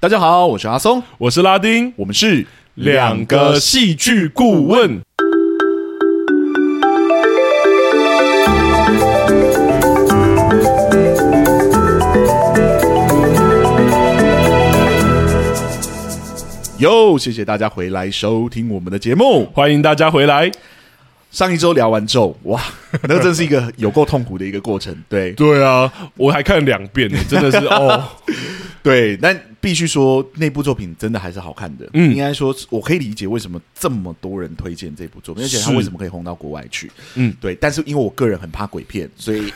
大家好，我是阿松，我是拉丁，我们是两个戏剧顾问。又，谢谢大家回来收听我们的节目，欢迎大家回来。上一周聊完之后，哇，那真是一个有够痛苦的一个过程。对，对啊，我还看了两遍，真的是哦。对，但必须说那部作品真的还是好看的。嗯，应该说我可以理解为什么这么多人推荐这部作品，而且他为什么可以红到国外去。嗯，对。但是因为我个人很怕鬼片，所以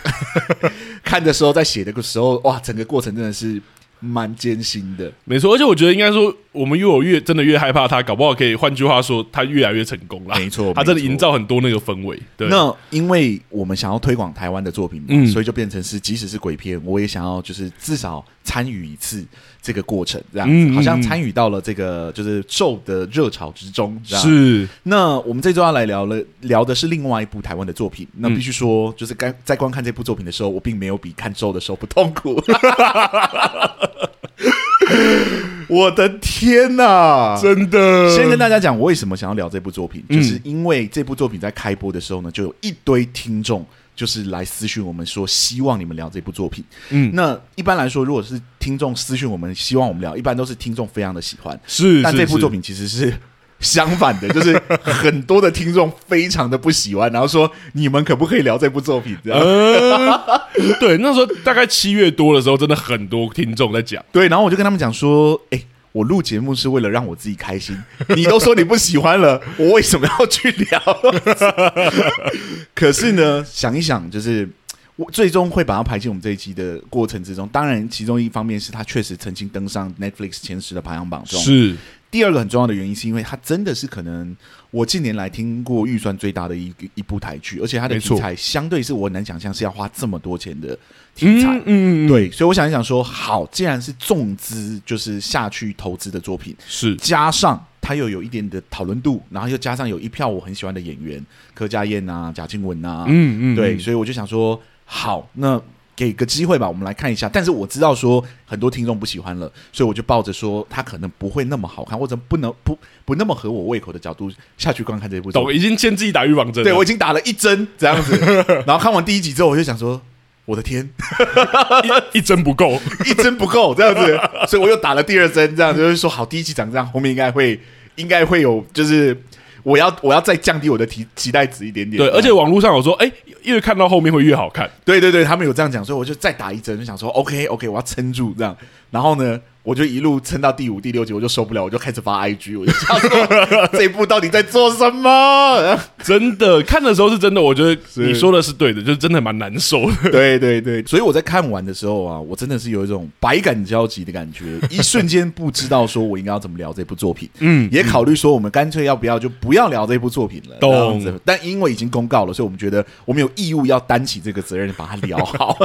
看的时候在写的时候，哇，整个过程真的是。蛮艰辛的，没错，而且我觉得应该说，我们越有越真的越害怕他，搞不好可以换句话说，他越来越成功了。没错，他真的营造很多那个氛围。对，那因为我们想要推广台湾的作品嘛，嗯，所以就变成是，即使是鬼片，我也想要就是至少参与一次这个过程，这样好像参与到了这个就是咒的热潮之中。是。那我们这周要来聊了，聊的是另外一部台湾的作品。那必须说，就是该在观看这部作品的时候，我并没有比看咒的时候不痛苦。我的天呐！真的，先跟大家讲，我为什么想要聊这部作品，就是因为这部作品在开播的时候呢，就有一堆听众就是来私讯我们说，希望你们聊这部作品。嗯，那一般来说，如果是听众私讯我们，希望我们聊，一般都是听众非常的喜欢。是，但这部作品其实是。相反的，就是很多的听众非常的不喜欢，然后说你们可不可以聊这部作品？这样、呃，对，那时候大概七月多的时候，真的很多听众在讲。对，然后我就跟他们讲说，哎、欸，我录节目是为了让我自己开心，你都说你不喜欢了，我为什么要去聊？可是呢，想一想，就是我最终会把它排进我们这一期的过程之中。当然，其中一方面是他确实曾经登上 Netflix 前十的排行榜中，是。第二个很重要的原因，是因为它真的是可能我近年来听过预算最大的一一部台剧，而且它的题材相对是我很难想象是要花这么多钱的题材。嗯，嗯，嗯，对，所以我想一想说，好，既然是重资就是下去投资的作品，是加上它又有一点的讨论度，然后又加上有一票我很喜欢的演员柯佳燕啊、贾静雯啊，嗯嗯，对，所以我就想说，好，那。给个机会吧，我们来看一下。但是我知道说很多听众不喜欢了，所以我就抱着说他可能不会那么好看，或者不能不不那么合我胃口的角度下去观看这部。懂，已经先自己打预防针。对，我已经打了一针这样子，然后看完第一集之后，我就想说，我的天，一 一针不够，一针不够这样子，所以我又打了第二针，这样就是说好，第一集长这样，后面应该会应该会有就是。我要我要再降低我的期期待值一点点。对，而且网络上有说，哎，越看到后面会越好看。对对对，他们有这样讲，所以我就再打一针，就想说，OK OK，我要撑住这样。然后呢？我就一路撑到第五、第六集，我就受不了，我就开始发 IG，我就想说 这一部到底在做什么？真的看的时候是真的，我觉得你说的是对的，就是真的蛮难受的。对对对，所以我在看完的时候啊，我真的是有一种百感交集的感觉，一瞬间不知道说我应该要怎么聊这部作品。嗯，也考虑说我们干脆要不要就不要聊这部作品了。懂。但因为已经公告了，所以我们觉得我们有义务要担起这个责任，把它聊好。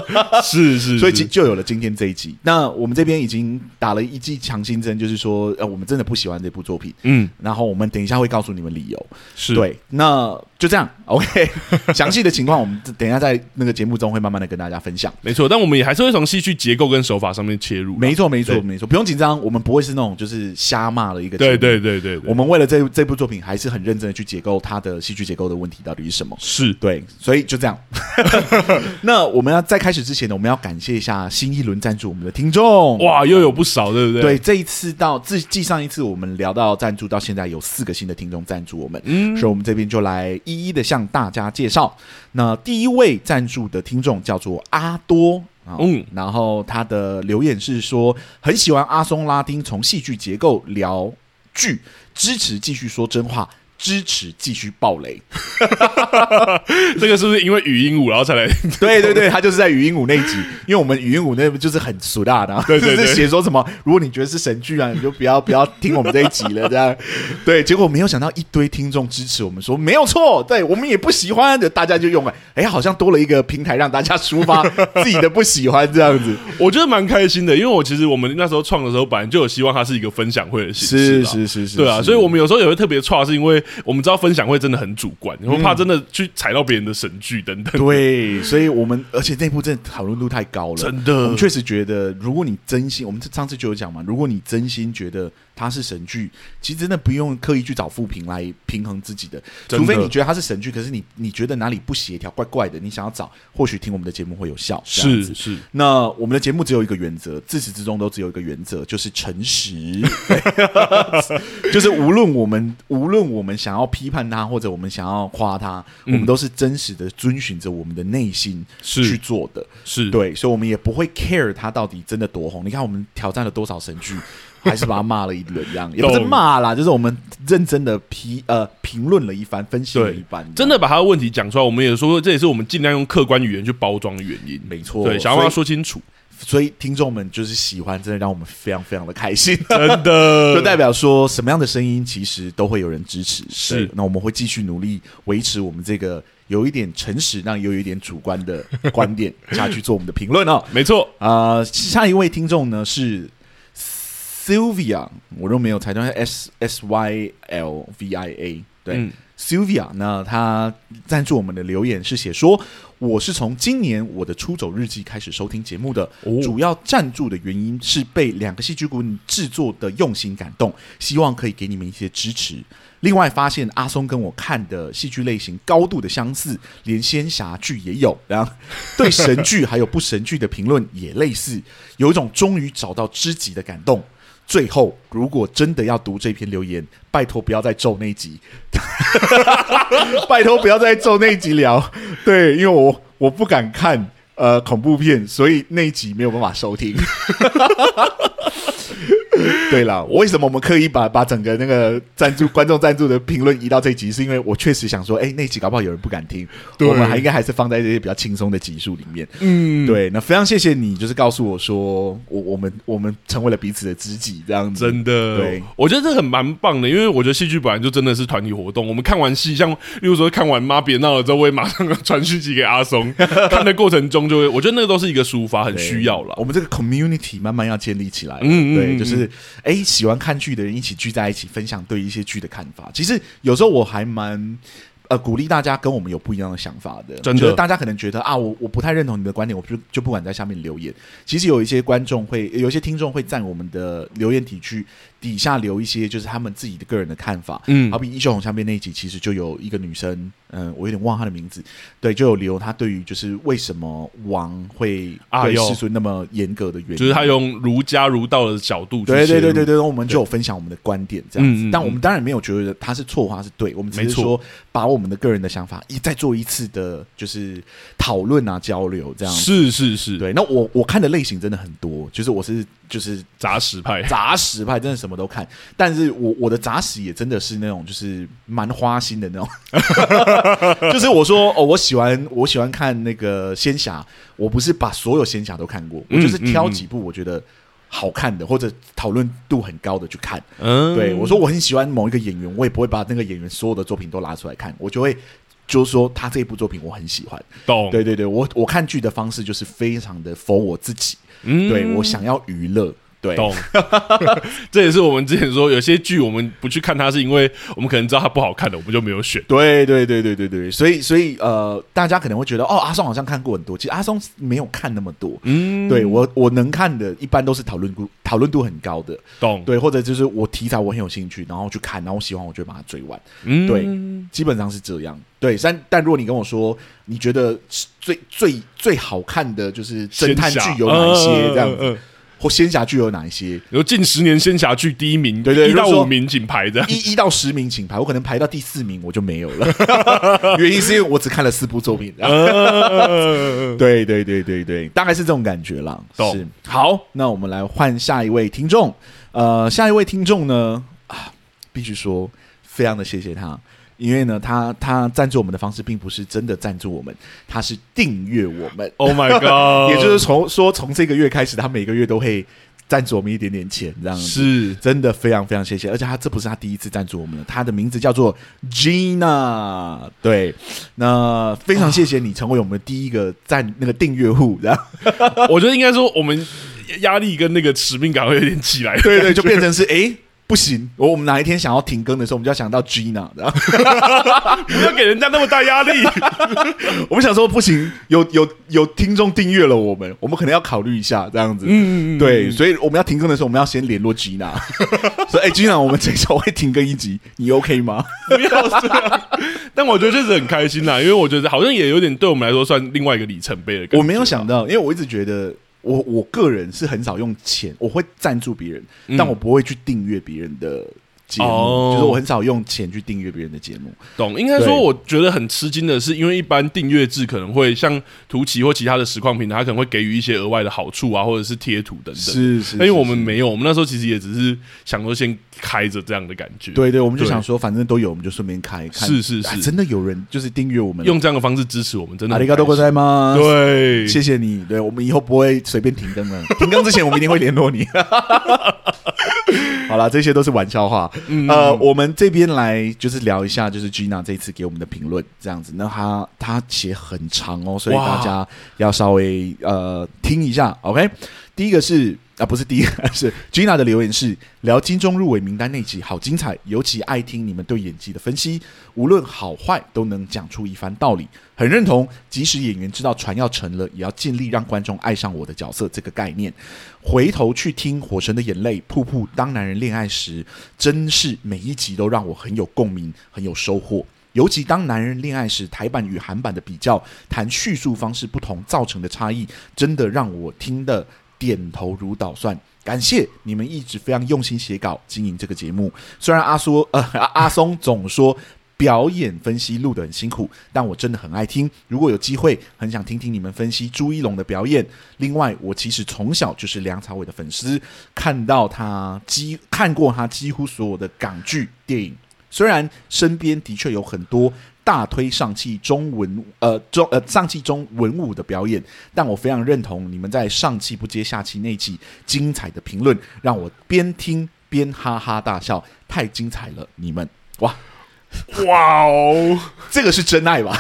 是是，所以就有了今天这一集。那我们这边已经。打了一剂强心针，就是说，呃，我们真的不喜欢这部作品，嗯，然后我们等一下会告诉你们理由，是。对，那就这样，OK，详细的情况我们等一下在那个节目中会慢慢的跟大家分享，没错，但我们也还是会从戏剧结构跟手法上面切入，没错，没错，没错，不用紧张，我们不会是那种就是瞎骂的一个，对对对对，我们为了这这部作品还是很认真的去解构它的戏剧结构的问题到底是什么，是。对，所以就这样，那我们要在开始之前呢，我们要感谢一下新一轮赞助我们的听众，哇，又有不少。少对不对？对，这一次到自继上一次我们聊到赞助到现在有四个新的听众赞助我们，嗯，所以我们这边就来一一的向大家介绍。那第一位赞助的听众叫做阿多，嗯，然后他的留言是说很喜欢阿松拉丁从戏剧结构聊剧，支持继续说真话。支持继续暴雷，这个是不是因为语音舞然后才来？对对对，他就是在语音舞那一集，因为我们语音舞那部就是很俗大的，对对对，就是写说什么，如果你觉得是神剧啊，你就不要不要听我们这一集了，这样。对，结果没有想到一堆听众支持我们，说没有错，对我们也不喜欢的，大家就用了，哎，好像多了一个平台让大家抒发 自己的不喜欢，这样子，我觉得蛮开心的，因为我其实我们那时候创的时候，本来就有希望它是一个分享会的形式，是是是是，对啊，所以我们有时候也会特别创，是因为。我们知道分享会真的很主观，我们怕真的去踩到别人的神剧等等。对，所以我们而且内部真的讨论度太高了，真的。我们确实觉得，如果你真心，我们上次就有讲嘛，如果你真心觉得它是神剧，其实真的不用刻意去找负评来平衡自己的，除非你觉得它是神剧，可是你你觉得哪里不协调、怪怪的，你想要找，或许听我们的节目会有效。是是。那我们的节目只有一个原则，自始至终都只有一个原则，就是诚实。就是无论我们无论我们想要批判他，或者我们想要夸他，嗯、我们都是真实的遵循着我们的内心去做的。是对，所以我们也不会 care 他到底真的多红。你看，我们挑战了多少神剧，还是把他骂了一轮，这样也不是骂啦，就是我们认真的批呃评论了一番，分析了一番，真的把他的问题讲出来。我们也说，这也是我们尽量用客观语言去包装的原因。没错，对，想要把它说清楚。所以听众们就是喜欢，真的让我们非常非常的开心，真的就代表说什么样的声音其实都会有人支持。是，那我们会继续努力维持我们这个有一点诚实，但又有一点主观的观点下去做我们的评论哦。没错，啊、呃，下一位听众呢是 Sylvia，我都没有猜到 S S Y L V I A，对。嗯 Sylvia，那他赞助我们的留言是写说：“我是从今年我的出走日记开始收听节目的，哦、主要赞助的原因是被两个戏剧顾问制作的用心感动，希望可以给你们一些支持。另外发现阿松跟我看的戏剧类型高度的相似，连仙侠剧也有，然后 对神剧还有不神剧的评论也类似，有一种终于找到知己的感动。”最后，如果真的要读这篇留言，拜托不要再咒那集，拜托不要再咒那集聊。对，因为我我不敢看呃恐怖片，所以那一集没有办法收听。对了，为什么我们刻意把把整个那个赞助观众赞助的评论移到这一集？是因为我确实想说，哎，那集搞不好有人不敢听，对我们还应该还是放在这些比较轻松的集数里面。嗯，对。那非常谢谢你，就是告诉我说，我我们我们成为了彼此的知己，这样子。真的，对，我觉得这很蛮棒的，因为我觉得戏剧本来就真的是团体活动。我们看完戏，像例如说看完《妈别闹了》之后，我也马上传讯息给阿松，看的过程中就会，我觉得那个都是一个抒发，很需要了。我们这个 community 慢慢要建立起来。嗯，嗯，对，就是。哎，喜欢看剧的人一起聚在一起，分享对一些剧的看法。其实有时候我还蛮呃鼓励大家跟我们有不一样的想法的。真的，大家可能觉得啊，我我不太认同你的观点，我就就不敢在下面留言。其实有一些观众会，有一些听众会在我们的留言体去。底下留一些就是他们自己的个人的看法，嗯，好比《一秀红下面》那一集，其实就有一个女生，嗯，我有点忘他的名字，对，就有留他对于就是为什么王会对师尊那么严格的原因，就是他用儒家儒道的角度，对对对对对，我们就有分享我们的观点这样子，但我们当然没有觉得他是错或他是对，我们只是说把我们的个人的想法一再做一次的，就是讨论啊交流这样子，是是是，对，那我我看的类型真的很多，就是我是就是杂食派，杂食派真的。什么都看，但是我我的杂食也真的是那种就是蛮花心的那种，就是我说哦，我喜欢我喜欢看那个仙侠，我不是把所有仙侠都看过，我就是挑几部我觉得好看的或者讨论度很高的去看。嗯，对，我说我很喜欢某一个演员，我也不会把那个演员所有的作品都拿出来看，我就会就是说他这一部作品我很喜欢。懂？对对对，我我看剧的方式就是非常的 for 我自己，嗯，对我想要娱乐。对，懂，这也是我们之前说有些剧我们不去看它，是因为我们可能知道它不好看的，我们就没有选。对，对，对，对，对，对，所以，所以，呃，大家可能会觉得，哦，阿松好像看过很多，其实阿松没有看那么多。嗯，对我，我能看的，一般都是讨论度讨论度很高的，懂？对，或者就是我题材我很有兴趣，然后去看，然后我喜欢，我就把它追完。嗯，对，基本上是这样。对，但但如果你跟我说，你觉得最最最好看的就是侦探剧有哪一些这样子？呃或仙侠剧有哪一些？有近十年仙侠剧第一名，对对，一到五名请排的，一一到十名请排。我可能排到第四名，我就没有了。原因是因为我只看了四部作品。对对对对对，大概是这种感觉啦。是好，那我们来换下一位听众。呃，下一位听众呢啊，必须说，非常的谢谢他。因为呢，他他赞助我们的方式并不是真的赞助我们，他是订阅我们。Oh my god！也就是从说从这个月开始，他每个月都会赞助我们一点点钱，这样子是真的非常非常谢谢。而且他这不是他第一次赞助我们了，他的名字叫做 Gina。对，那非常谢谢你成为我们第一个赞那个订阅户。然后 我觉得应该说我们压力跟那个使命感会有点起来，对对，就变成是哎。不行，我我们哪一天想要停更的时候，我们就要想到 Gina，然后 不要给人家那么大压力。我们想说不行，有有有听众订阅了我们，我们可能要考虑一下这样子。嗯，嗯，嗯，对，所以我们要停更的时候，我们要先联络 Gina，说哎、欸、，Gina，我们这周会停更一集，你 OK 吗？不要这样。但我觉得确实很开心啦，因为我觉得好像也有点对我们来说算另外一个里程碑的感觉。我没有想到，因为我一直觉得。我我个人是很少用钱，我会赞助别人，嗯、但我不会去订阅别人的节目，哦、就是我很少用钱去订阅别人的节目。懂？应该说，我觉得很吃惊的是，因为一般订阅制可能会像图奇或其他的实况平台，它可能会给予一些额外的好处啊，或者是贴图等等。是是，是，是，因为我们没有，我们那时候其实也只是想说先。开着这样的感觉，对对，我们就想说，反正都有，我们就顺便开看。是是是，真的有人就是订阅我们，用这样的方式支持我们，真的。阿里嘎多ございます。对，谢谢你。对，我们以后不会随便停更了。停更之前，我们一定会联络你。好了，这些都是玩笑话。 呃，我们这边来就是聊一下，就是 Gina 这一次给我们的评论，这样子。那他他写很长哦，所以大家要稍微呃听一下。OK，第一个是。啊，不是第一个，是 Gina 的留言是聊金钟入围名单那集，好精彩，尤其爱听你们对演技的分析，无论好坏都能讲出一番道理，很认同。即使演员知道船要沉了，也要尽力让观众爱上我的角色这个概念。回头去听《火神的眼泪》、《瀑布》、《当男人恋爱时》，真是每一集都让我很有共鸣，很有收获。尤其当男人恋爱时，台版与韩版的比较，谈叙述方式不同造成的差异，真的让我听的。点头如捣蒜，感谢你们一直非常用心写稿经营这个节目。虽然阿苏呃 阿松总说表演分析录得很辛苦，但我真的很爱听。如果有机会，很想听听你们分析朱一龙的表演。另外，我其实从小就是梁朝伟的粉丝，看到他几看过他几乎所有的港剧电影。虽然身边的确有很多。大推上气中文呃中呃上气中文武的表演，但我非常认同你们在上气不接下气那期精彩的评论，让我边听边哈哈大笑，太精彩了！你们哇。哇哦，这个是真爱吧？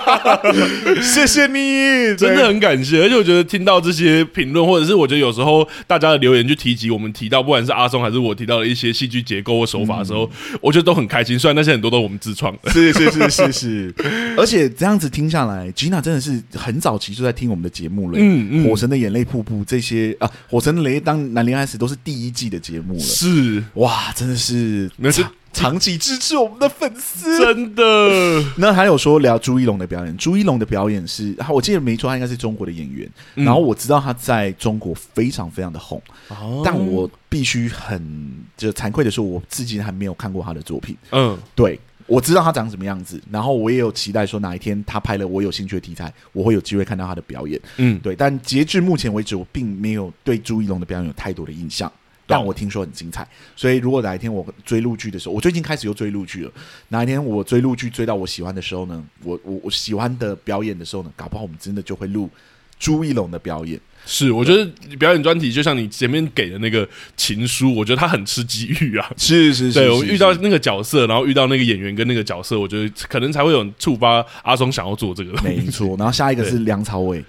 谢谢你，真的很感谢。而且我觉得听到这些评论，或者是我觉得有时候大家的留言去提及我们提到，不管是阿松还是我提到的一些戏剧结构或手法的时候，嗯、我觉得都很开心。虽然那些很多都是我们自创的，是是是是是。而且这样子听下来，Gina 真的是很早期就在听我们的节目了。嗯嗯，火神的眼泪瀑布这些啊，火神的雷当男恋爱时都是第一季的节目了。是哇，真的是那是。长期支持我们的粉丝，真的。那还有说聊朱一龙的表演，朱一龙的表演是，我记得没错，他应该是中国的演员。嗯、然后我知道他在中国非常非常的红，哦、但我必须很就惭愧的说，我至今还没有看过他的作品。嗯，对，我知道他长什么样子，然后我也有期待说哪一天他拍了我有兴趣的题材，我会有机会看到他的表演。嗯，对。但截至目前为止，我并没有对朱一龙的表演有太多的印象。但我听说很精彩，所以如果哪一天我追陆剧的时候，我最近开始又追陆剧了。哪一天我追陆剧追到我喜欢的时候呢？我我我喜欢的表演的时候呢？搞不好我们真的就会录朱一龙的表演。是，我觉得表演专题就像你前面给的那个情书，我觉得他很吃机遇啊。是是是，对，我遇到那个角色，然后遇到那个演员跟那个角色，我觉得可能才会有触发阿松想要做这个。没错，然后下一个是梁朝伟，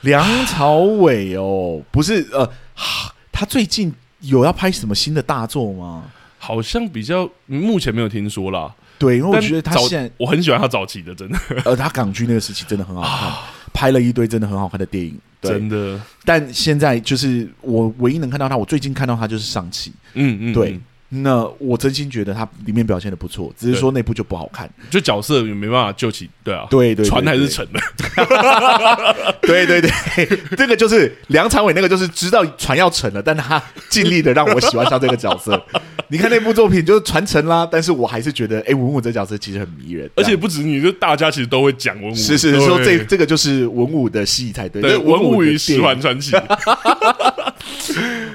梁朝伟哦，不是呃，他最近。有要拍什么新的大作吗？好像比较目前没有听说啦。对，因为我觉得他现在我很喜欢他早期的，真的。呃，他港剧那个时期真的很好看，拍了一堆真的很好看的电影，真的。但现在就是我唯一能看到他，我最近看到他就是上期，嗯嗯，对。那我真心觉得他里面表现的不错，只是说那部就不好看，就角色也没办法救起，对啊，对对，船还是沉的，对。对 对，这个就是梁朝伟，那个就是知道船要沉了，但他尽力的让我喜欢上这个角色。你看那部作品就是传承啦，但是我还是觉得，哎，文武这角色其实很迷人，而且不止你，就大家其实都会讲文武，是是说这这个就是文武的戏才对，对，文武与十环传奇，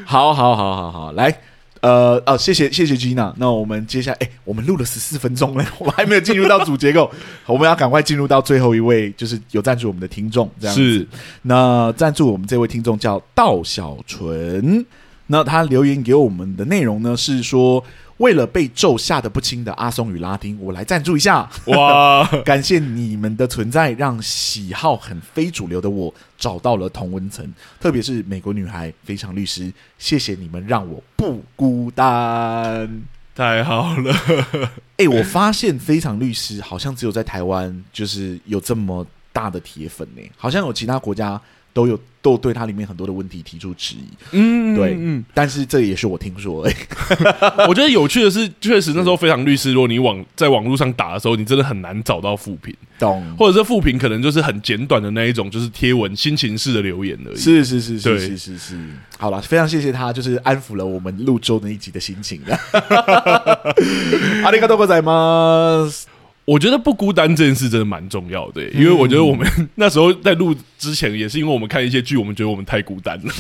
好好好好好，来。呃哦，谢谢谢谢 Gina。那我们接下来，哎，我们录了十四分钟了，我们还没有进入到主结构，我们要赶快进入到最后一位，就是有赞助我们的听众，这样子。是那赞助我们这位听众叫道小纯，那他留言给我们的内容呢是说，为了被咒吓得不轻的阿松与拉丁，我来赞助一下。哇，感谢你们的存在，让喜好很非主流的我找到了同温层，特别是美国女孩非常律师，谢谢你们让我不孤单。太好了，哎、欸，我发现非常律师好像只有在台湾就是有这么大的铁粉呢，好像有其他国家都有。都对它里面很多的问题提出质疑，嗯，对，嗯，但是这也是我听说的。我觉得有趣的是，确实那时候非常律师，如果你网在网络上打的时候，你真的很难找到负评，懂？或者是负评可能就是很简短的那一种，就是贴文心情式的留言而已。是是是是是是是。好了，非常谢谢他，就是安抚了我们录周那一集的心情。阿里嘎多ございます。 我觉得不孤单这件事真的蛮重要的，欸，因为我觉得我们 那时候在录之前，也是因为我们看一些剧，我们觉得我们太孤单了。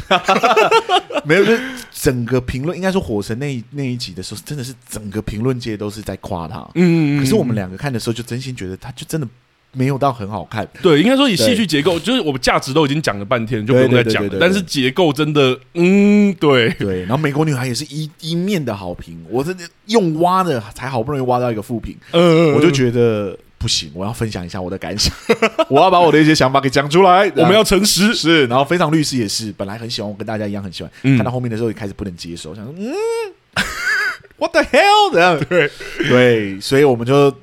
没有，就整个评论应该说《火神》那那一集的时候，真的是整个评论界都是在夸他。嗯，可是我们两个看的时候，就真心觉得他就真的。没有到很好看，对，应该说以戏剧结构，就是我们价值都已经讲了半天，就不用再讲了。但是结构真的，嗯，对对。然后美国女孩也是一一面的好评，我真的用挖的才好不容易挖到一个负评，嗯，我就觉得不行，我要分享一下我的感想，我要把我的一些想法给讲出来。我们要诚实，是。然后非常律师也是，本来很喜欢，我跟大家一样很喜欢，看到后面的时候也开始不能接受，想说嗯，What the hell？这样对对，所以我们就。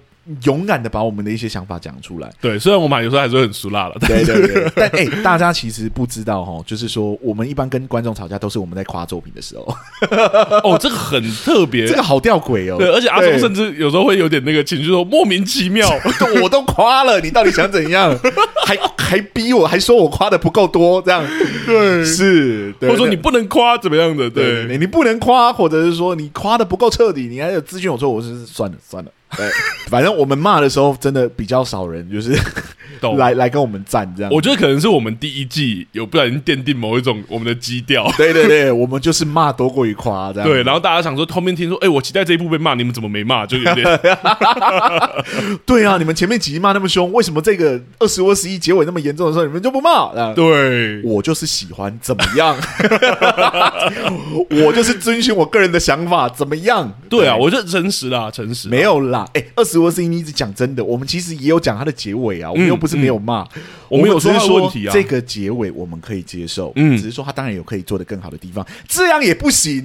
勇敢的把我们的一些想法讲出来。对，虽然我们有时候还是会很俗辣了，对对对。但哎、欸，大家其实不知道哈，就是说，我们一般跟观众吵架都是我们在夸作品的时候。哦，这个很特别，这个好吊诡哦。对，而且阿松甚至有时候会有点那个情绪，说莫名其妙，我都夸了，你到底想怎样？还还逼我，还说我夸的不够多，这样。对，是，或者说你不能夸怎么样的？对，你不能夸，或者是说你夸的不够彻底，你还有资讯，我说我是算了算了。对，反正我们骂的时候，真的比较少人，就是来来跟我们赞这样。我觉得可能是我们第一季有不小心奠定某一种我们的基调。对对对，我们就是骂多过于夸这样。对，然后大家想说，后面听说，哎，我期待这一部被骂，你们怎么没骂？就有点。对啊，你们前面几集骂那么凶，为什么这个二十五二十一结尾那么严重的时候，你们就不骂？对，我就是喜欢怎么样，我就是遵循我个人的想法，怎么样？对啊，我觉得诚实啦，诚实没有啦。哎，二十五 C 你一直讲真的，我们其实也有讲他的结尾啊，我们又不是没有骂，我们有说问题啊，这个结尾我们可以接受，嗯，只是说他当然有可以做的更好的地方，这样也不行，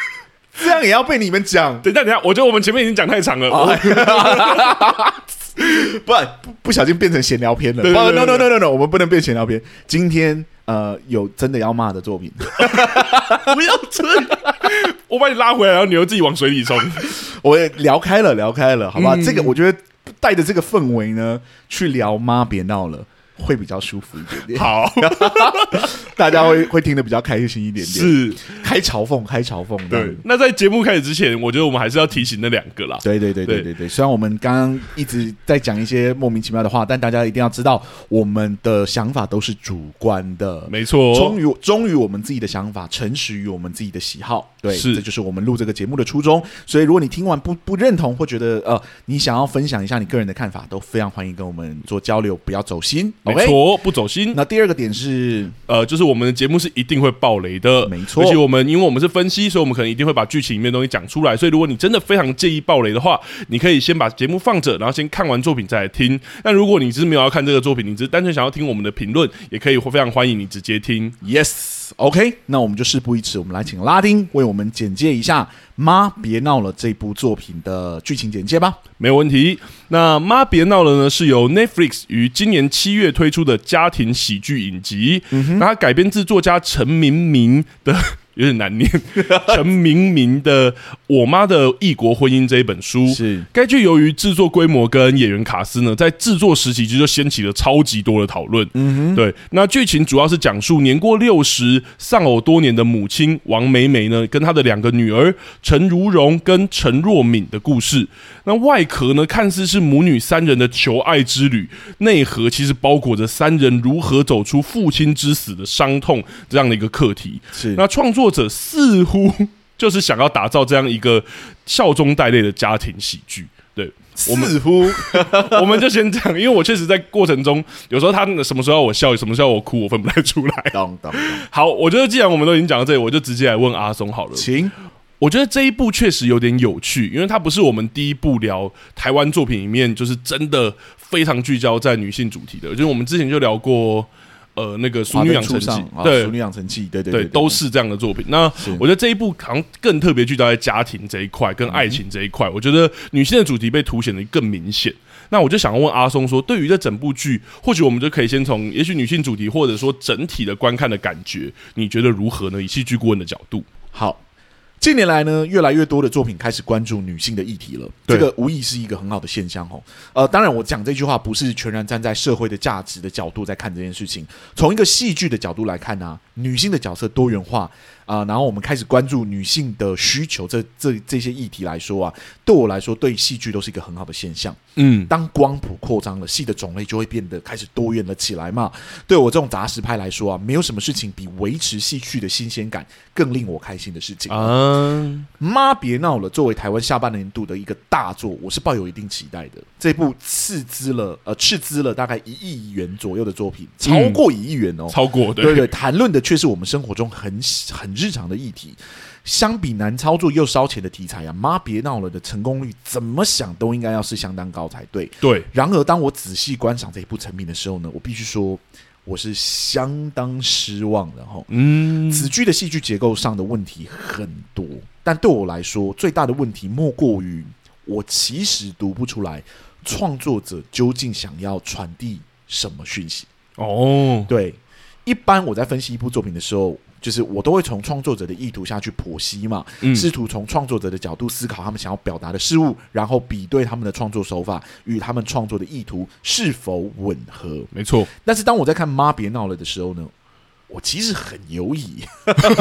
这样也要被你们讲。等一下，等一下，我觉得我们前面已经讲太长了，不不不小心变成闲聊篇了。No no no no no，我们不能变闲聊篇。今天呃，有真的要骂的作品，不要追，我把你拉回来，然后你又自己往水里冲。我也聊开了，聊开了，好吧？嗯、这个我觉得带着这个氛围呢，去聊妈别闹了。会比较舒服一点点，好，大家会会听得比较开心一点点，是开嘲讽，开嘲讽。对，那在节目开始之前，我觉得我们还是要提醒那两个啦。对对对对对对，虽然我们刚刚一直在讲一些莫名其妙的话，但大家一定要知道，我们的想法都是主观的，没错，忠于忠于我们自己的想法，诚实于我们自己的喜好。对，是，这就是我们录这个节目的初衷。所以，如果你听完不不认同，或觉得呃，你想要分享一下你个人的看法，都非常欢迎跟我们做交流，不要走心。没错，不走心。那第二个点是，呃，就是我们的节目是一定会爆雷的，没错。而且我们因为我们是分析，所以我们可能一定会把剧情里面的东西讲出来。所以，如果你真的非常介意爆雷的话，你可以先把节目放着，然后先看完作品再来听。那如果你只是没有要看这个作品，你只是单纯想要听我们的评论，也可以非常欢迎你直接听。Yes，OK，那我们就事不宜迟，我们来请拉丁为我们简介一下《妈别闹了》这部作品的剧情简介吧。没有问题。那《妈别闹了》呢，是由 Netflix 于今年七月推出的家庭喜剧影集。嗯，那它改编自作家陈明明的。有点难念，陈明明的《我妈的异国婚姻》这一本书，是该剧由于制作规模跟演员卡斯呢，在制作时期就掀起了超级多的讨论。嗯哼，对。那剧情主要是讲述年过六十、丧偶多年的母亲王梅梅呢，跟她的两个女儿陈如蓉跟陈若敏的故事。那外壳呢，看似是母女三人的求爱之旅，内核其实包裹着三人如何走出父亲之死的伤痛这样的一个课题。是那创作。作者似乎 就是想要打造这样一个笑中带泪的家庭喜剧，对，我们似乎 我们就先讲，因为我确实在过程中，有时候他什么时候要我笑，什么时候要我哭，我分不太出来。当当 好，我觉得既然我们都已经讲到这里，我就直接来问阿松好了。请，我觉得这一部确实有点有趣，因为它不是我们第一部聊台湾作品里面，就是真的非常聚焦在女性主题的。就是我们之前就聊过。呃，那个《淑女养成记》对，《淑女养成记》对对对，都是这样的作品。那我觉得这一部好像更特别聚焦在家庭这一块，跟爱情这一块。我觉得女性的主题被凸显的更明显。那我就想要问阿松说，对于这整部剧，或许我们就可以先从也许女性主题，或者说整体的观看的感觉，你觉得如何呢？以戏剧顾问的角度，好。近年来呢，越来越多的作品开始关注女性的议题了，这个无疑是一个很好的现象哦。呃，当然，我讲这句话不是全然站在社会的价值的角度在看这件事情，从一个戏剧的角度来看呢、啊，女性的角色多元化。啊、呃，然后我们开始关注女性的需求，这这这些议题来说啊，对我来说，对戏剧都是一个很好的现象。嗯，当光谱扩张了，戏的种类就会变得开始多元了起来嘛。对我这种杂食派来说啊，没有什么事情比维持戏剧的新鲜感更令我开心的事情啊。妈别闹了，作为台湾下半年度的一个大作，我是抱有一定期待的。这部斥资了呃斥资了大概一亿元左右的作品，超过一亿元哦，超过对对对，谈论的却是我们生活中很很。日常的议题，相比难操作又烧钱的题材啊，妈别闹了的成功率怎么想都应该要是相当高才对。对，然而当我仔细观赏这一部成品的时候呢，我必须说我是相当失望的哈。嗯，此剧的戏剧结构上的问题很多，但对我来说最大的问题莫过于我其实读不出来创作者究竟想要传递什么讯息。哦，对，一般我在分析一部作品的时候。就是我都会从创作者的意图下去剖析嘛，试图从创作者的角度思考他们想要表达的事物，然后比对他们的创作手法与他们创作的意图是否吻合。没错。但是当我在看《妈别闹了》的时候呢，我其实很犹疑，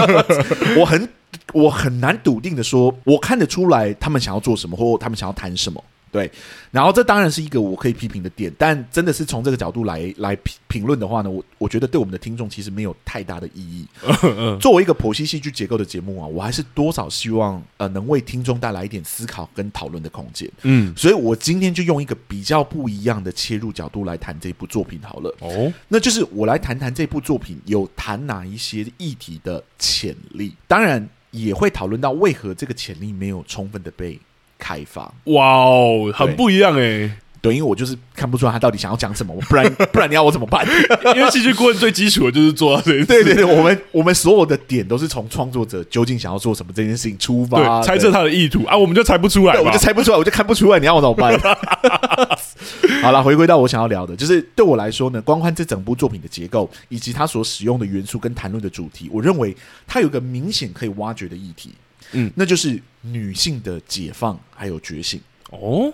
我很我很难笃定的说，我看得出来他们想要做什么，或他们想要谈什么。对，然后这当然是一个我可以批评的点，但真的是从这个角度来来评评论的话呢，我我觉得对我们的听众其实没有太大的意义。作为一个剖析戏剧结构的节目啊，我还是多少希望呃能为听众带来一点思考跟讨论的空间。嗯，所以我今天就用一个比较不一样的切入角度来谈这部作品好了。哦，那就是我来谈谈这部作品有谈哪一些议题的潜力，当然也会讨论到为何这个潜力没有充分的被。开发，哇哦，很不一样哎、欸！对，因为我就是看不出来他到底想要讲什么，不然 不然你要我怎么办？因为戏剧顾问最基础的就是做到这件事。对对对，我们我们所有的点都是从创作者究竟想要做什么这件事情出发，猜测他的意图啊，我们就猜不出来，我就猜不出来，我就看不出来，你要我怎么办？好了，回归到我想要聊的，就是对我来说呢，光看这整部作品的结构以及他所使用的元素跟谈论的主题，我认为它有个明显可以挖掘的议题。嗯，那就是女性的解放还有觉醒哦。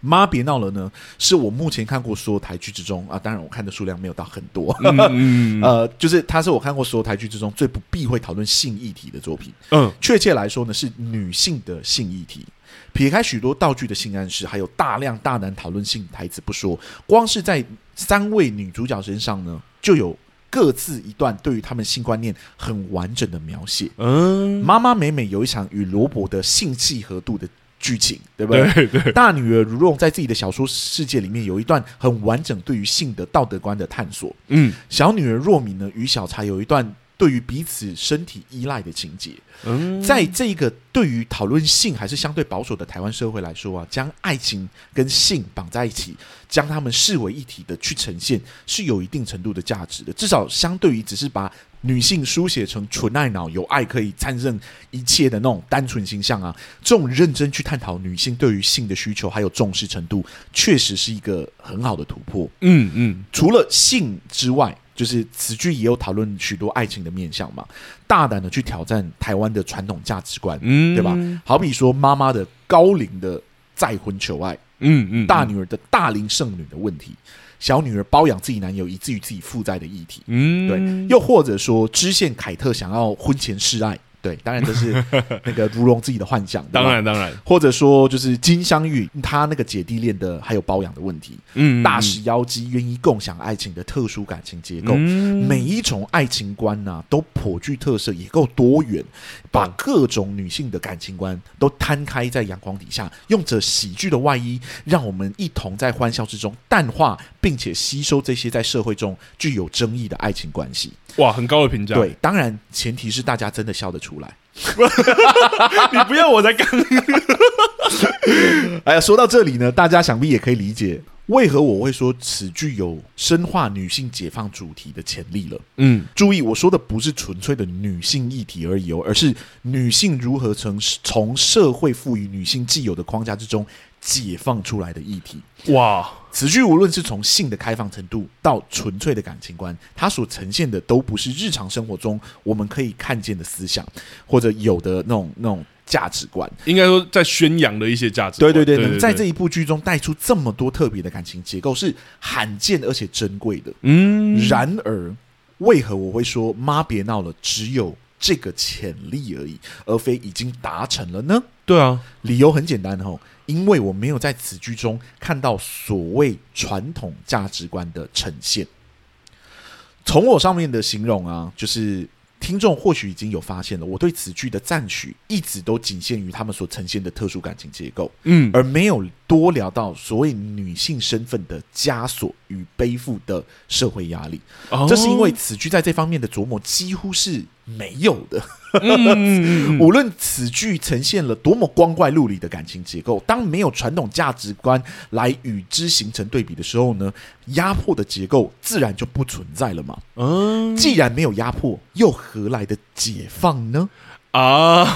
妈别闹了呢，是我目前看过所有台剧之中啊，当然我看的数量没有到很多，嗯、呃，就是它是我看过所有台剧之中最不避讳讨论性议题的作品。嗯，确切来说呢，是女性的性议题。撇开许多道具的性暗示，还有大量大胆讨论性台词不说，光是在三位女主角身上呢，就有。各自一段对于他们性观念很完整的描写。嗯，妈妈美美有一场与罗伯的性契合度的剧情，对不对？对对。大女儿如若在自己的小说世界里面有一段很完整对于性的道德观的探索。嗯，小女儿若敏呢与小茶有一段对于彼此身体依赖的情节。嗯，在这个对于讨论性还是相对保守的台湾社会来说啊，将爱情跟性绑在一起，将他们视为一体的去呈现，是有一定程度的价值的。至少相对于只是把女性书写成纯爱脑、有爱可以战胜一切的那种单纯形象啊，这种认真去探讨女性对于性的需求还有重视程度，确实是一个很好的突破。嗯嗯，除了性之外。就是此剧也有讨论许多爱情的面向嘛，大胆的去挑战台湾的传统价值观，嗯，对吧？好比说妈妈的高龄的再婚求爱，嗯嗯，大女儿的大龄剩女的问题，小女儿包养自己男友以至于自己负债的议题，嗯，对，又或者说支线凯特想要婚前示爱。对，当然这是 那个如龙自己的幻想。当然，当然，或者说就是金镶玉他那个姐弟恋的还有包养的问题。嗯，大使妖姬愿意共享爱情的特殊感情结构，嗯、每一种爱情观呢、啊、都颇具特色，也够多元，把各种女性的感情观都摊开在阳光底下，用着喜剧的外衣，让我们一同在欢笑之中淡化并且吸收这些在社会中具有争议的爱情关系。哇，很高的评价。对，当然前提是大家真的笑得出来。你不要我在干。哎呀，说到这里呢，大家想必也可以理解为何我会说此剧有深化女性解放主题的潜力了。嗯，注意，我说的不是纯粹的女性议题而已哦，而是女性如何从从社会赋予女性既有的框架之中解放出来的议题。哇！此剧无论是从性的开放程度到纯粹的感情观，它所呈现的都不是日常生活中我们可以看见的思想，或者有的那种那种价值观。应该说，在宣扬的一些价值观。对对对，能在这一部剧中带出这么多特别的感情结构，是罕见而且珍贵的。嗯，然而，为何我会说妈别闹了，只有这个潜力而已，而非已经达成了呢？对啊，理由很简单吼。因为我没有在此剧中看到所谓传统价值观的呈现。从我上面的形容啊，就是听众或许已经有发现了，我对此剧的赞许一直都仅限于他们所呈现的特殊感情结构，嗯，而没有多聊到所谓女性身份的枷锁与背负的社会压力。这是因为此剧在这方面的琢磨几乎是没有的。嗯、无论此剧呈现了多么光怪陆离的感情结构，当没有传统价值观来与之形成对比的时候呢，压迫的结构自然就不存在了嘛。嗯，既然没有压迫，又何来的解放呢？啊，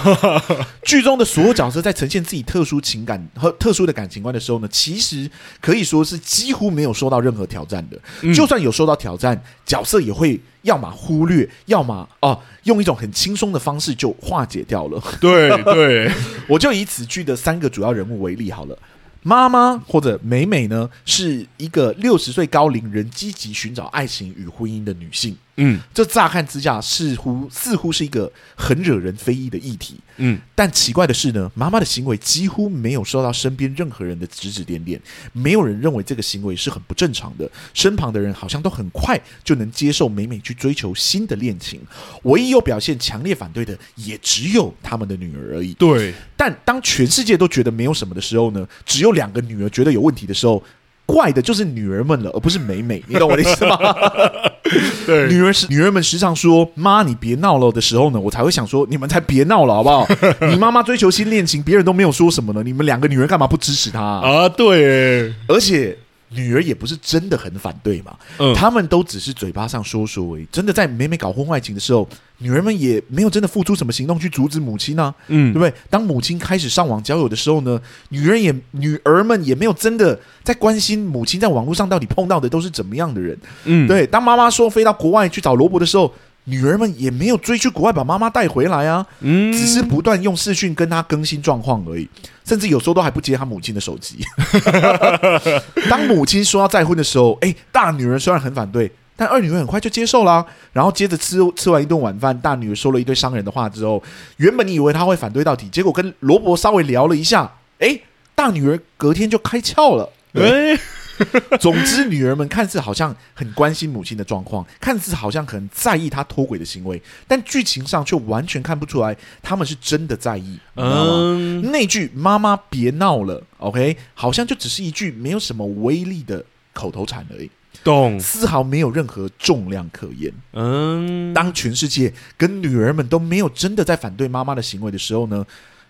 剧中的所有角色在呈现自己特殊情感和特殊的感情观的时候呢，其实可以说是几乎没有受到任何挑战的。嗯、就算有受到挑战，角色也会要么忽略，要么哦、啊、用一种很轻松的方式就化解掉了。对对，我就以此剧的三个主要人物为例好了。妈妈或者美美呢，是一个六十岁高龄仍，积极寻找爱情与婚姻的女性。嗯，这乍看之下似乎似乎是一个很惹人非议的议题。嗯，但奇怪的是呢，妈妈的行为几乎没有受到身边任何人的指指点点，没有人认为这个行为是很不正常的。身旁的人好像都很快就能接受美美去追求新的恋情，唯一有表现强烈反对的也只有他们的女儿而已。对，但当全世界都觉得没有什么的时候呢，只有两个女儿觉得有问题的时候。怪的就是女儿们了，而不是美美，你懂我的意思吗？对，女儿是女儿们时常说“妈，你别闹了”的时候呢，我才会想说：你们才别闹了，好不好？你妈妈追求新恋情，别人都没有说什么呢，你们两个女人干嘛不支持她啊？啊，对，而且。女儿也不是真的很反对嘛，嗯，他们都只是嘴巴上说说而已。真的在每每搞婚外情的时候，女儿们也没有真的付出什么行动去阻止母亲呢，嗯，对不对？当母亲开始上网交友的时候呢，女人也女儿们也没有真的在关心母亲在网络上到底碰到的都是怎么样的人，嗯，对。当妈妈说飞到国外去找罗伯的时候。女儿们也没有追去国外把妈妈带回来啊，嗯，只是不断用视讯跟她更新状况而已，甚至有时候都还不接她母亲的手机。当母亲说要再婚的时候，哎，大女儿虽然很反对，但二女儿很快就接受了啊。然后接着吃吃完一顿晚饭，大女儿说了一堆伤人的话之后，原本你以为她会反对到底，结果跟罗伯稍微聊了一下，哎，大女儿隔天就开窍了，哎。总之，女儿们看似好像很关心母亲的状况，看似好像很在意她脱轨的行为，但剧情上却完全看不出来他们是真的在意。嗯，那句“妈妈别闹了 ”，OK，好像就只是一句没有什么威力的口头禅而已，懂？丝毫没有任何重量可言。嗯，当全世界跟女儿们都没有真的在反对妈妈的行为的时候呢，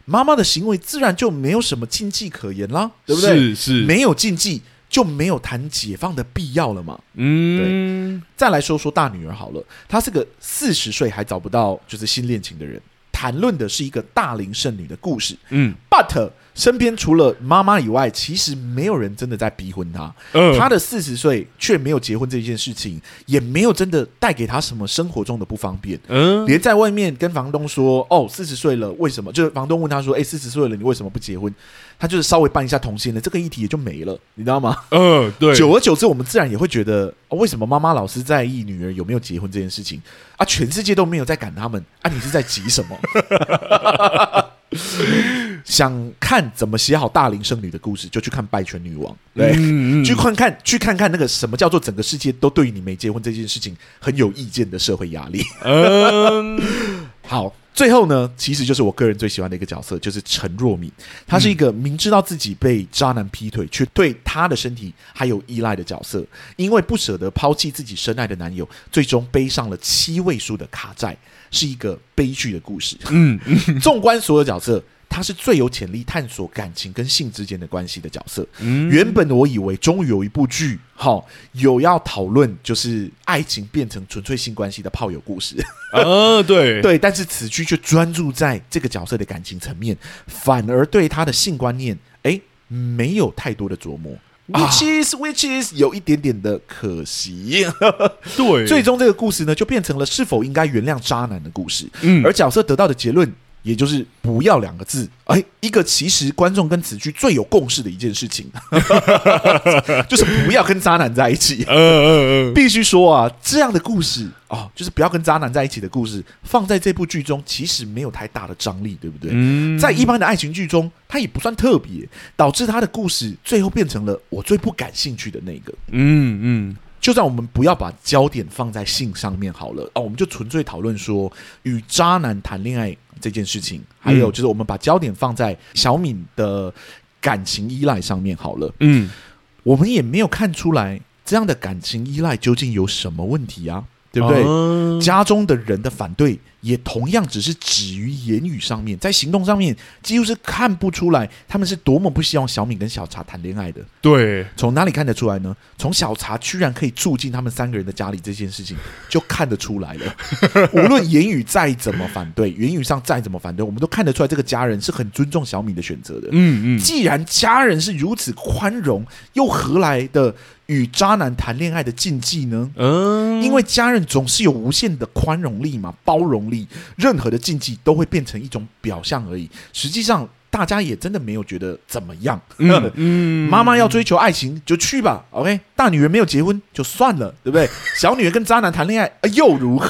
妈妈的行为自然就没有什么禁忌可言啦，对不对？是是，没有禁忌。就没有谈解放的必要了嘛？嗯，对。再来说说大女儿好了，她是个四十岁还找不到就是新恋情的人，谈论的是一个大龄剩女的故事。嗯，but 身边除了妈妈以外，其实没有人真的在逼婚他。嗯，他的四十岁却没有结婚这件事情，也没有真的带给他什么生活中的不方便。嗯，连在外面跟房东说：“哦，四十岁了，为什么？”就是房东问他说：“哎，四十岁了，你为什么不结婚？”他就是稍微办一下同性恋，这个议题也就没了，你知道吗？嗯，对。久而久之，我们自然也会觉得，哦，为什么妈妈老是在意女儿有没有结婚这件事情啊？全世界都没有在赶他们啊，你是在急什么？想看怎么写好大龄剩女的故事，就去看《败犬女王》。对，嗯嗯、去看看，去看看那个什么叫做整个世界都对于你没结婚这件事情很有意见的社会压力。嗯，好，最后呢，其实就是我个人最喜欢的一个角色，就是陈若敏。她是一个明知道自己被渣男劈腿，却对她的身体还有依赖的角色，因为不舍得抛弃自己深爱的男友，最终背上了七位数的卡债，是一个悲剧的故事。嗯，纵观所有角色。他是最有潜力探索感情跟性之间的关系的角色。嗯，原本我以为终于有一部剧，好有要讨论就是爱情变成纯粹性关系的炮友故事。呃，对 对，但是此剧却专注在这个角色的感情层面，反而对他的性观念，哎，没有太多的琢磨。Which is which is 有一点点的可惜。对，最终这个故事呢，就变成了是否应该原谅渣男的故事。嗯，而角色得到的结论。也就是不要两个字，哎，一个其实观众跟此剧最有共识的一件事情，就是不要跟渣男在一起。嗯嗯嗯，必须说啊，这样的故事哦，就是不要跟渣男在一起的故事，放在这部剧中其实没有太大的张力，对不对？嗯，在一般的爱情剧中，它也不算特别，导致他的故事最后变成了我最不感兴趣的那个。嗯嗯。就算我们不要把焦点放在性上面好了哦，我们就纯粹讨论说与渣男谈恋爱这件事情，还有就是我们把焦点放在小敏的感情依赖上面好了。嗯，我们也没有看出来这样的感情依赖究竟有什么问题啊？对不对？哦、家中的人的反对。也同样只是止于言语上面，在行动上面几乎是看不出来他们是多么不希望小敏跟小茶谈恋爱的。对，从哪里看得出来呢？从小茶居然可以住进他们三个人的家里这件事情就看得出来了。无论言语再怎么反对，言语上再怎么反对，我们都看得出来这个家人是很尊重小敏的选择的。嗯嗯，既然家人是如此宽容，又何来的与渣男谈恋爱的禁忌呢？嗯，因为家人总是有无限的宽容力嘛，包容。任何的禁忌都会变成一种表象而已，实际上大家也真的没有觉得怎么样。嗯，嗯，妈妈要追求爱情就去吧，OK。大女人没有结婚就算了，对不对？小女人跟渣男谈恋爱，呃，又如何？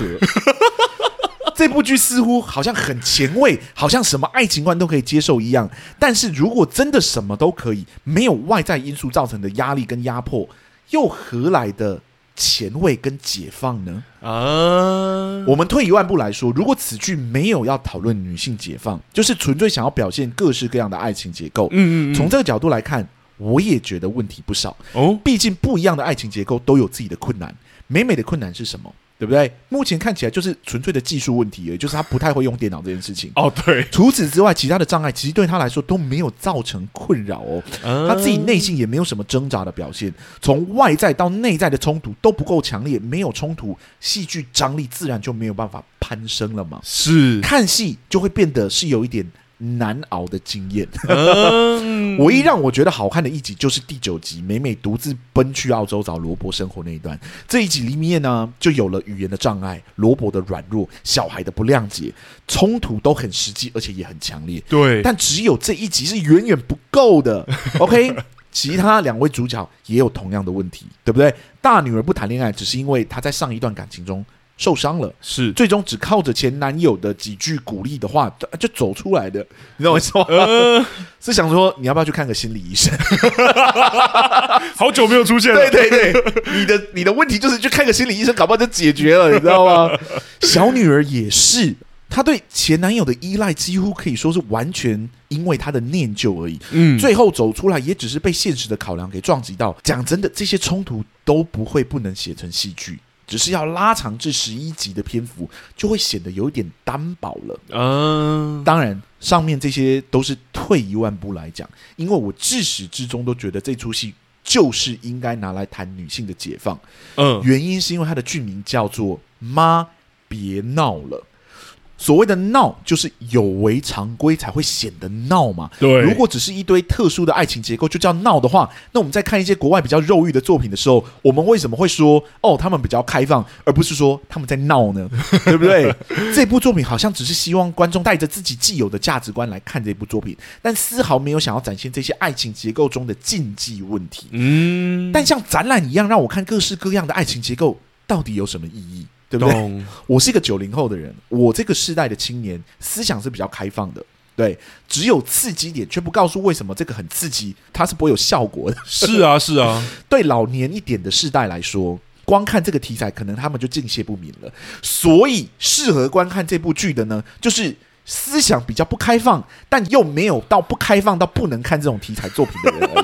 这部剧似乎好像很前卫，好像什么爱情观都可以接受一样。但是如果真的什么都可以，没有外在因素造成的压力跟压迫，又何来的？前卫跟解放呢？啊，我们退一万步来说，如果此剧没有要讨论女性解放，就是纯粹想要表现各式各样的爱情结构。嗯嗯，从这个角度来看，我也觉得问题不少。哦，毕竟不一样的爱情结构都有自己的困难。美美的困难是什么？对不对？目前看起来就是纯粹的技术问题而已，就是他不太会用电脑这件事情。哦，对。除此之外，其他的障碍其实对他来说都没有造成困扰哦。嗯、他自己内心也没有什么挣扎的表现，从外在到内在的冲突都不够强烈，没有冲突，戏剧张力自然就没有办法攀升了嘛。是，看戏就会变得是有一点。难熬的经验，唯一让我觉得好看的一集就是第九集，美美独自奔去澳洲找罗伯生活那一段。这一集里面呢，就有了语言的障碍、罗伯的软弱、小孩的不谅解，冲突都很实际，而且也很强烈。对，但只有这一集是远远不够的。OK，其他两位主角也有同样的问题，对不对？大女儿不谈恋爱，只是因为她在上一段感情中。受伤了，是最终只靠着前男友的几句鼓励的话就走出来的，你知道我意思吗？呃、是想说你要不要去看个心理医生？好久没有出现了，对对对，你的你的问题就是去看个心理医生，搞不好就解决了，你知道吗？小女儿也是，她对前男友的依赖几乎可以说是完全因为她的念旧而已。嗯，最后走出来也只是被现实的考量给撞击到。讲真的，这些冲突都不会不能写成戏剧。只是要拉长至十一集的篇幅，就会显得有点单薄了。嗯，当然，上面这些都是退一万步来讲，因为我自始至终都觉得这出戏就是应该拿来谈女性的解放。嗯，原因是因为它的剧名叫做《妈别闹了》，所谓的闹，就是有违常规才会显得闹嘛。对，如果只是一堆特殊的爱情结构就叫闹的话，那我们在看一些国外比较肉欲的作品的时候，我们为什么会说哦，他们比较开放，而不是说他们在闹呢？对不对？这部作品好像只是希望观众带着自己既有的价值观来看这部作品，但丝毫没有想要展现这些爱情结构中的禁忌问题。嗯，但像展览一样让我看各式各样的爱情结构，到底有什么意义？对不对？我是一个九零后的人，我这个世代的青年思想是比较开放的。对，只有刺激点，却不告诉为什么这个很刺激，它是不会有效果的。是啊，是啊。对老年一点的世代来说，光看这个题材，可能他们就敬谢不敏了。所以，适合观看这部剧的呢，就是思想比较不开放，但又没有到不开放到不能看这种题材作品的人。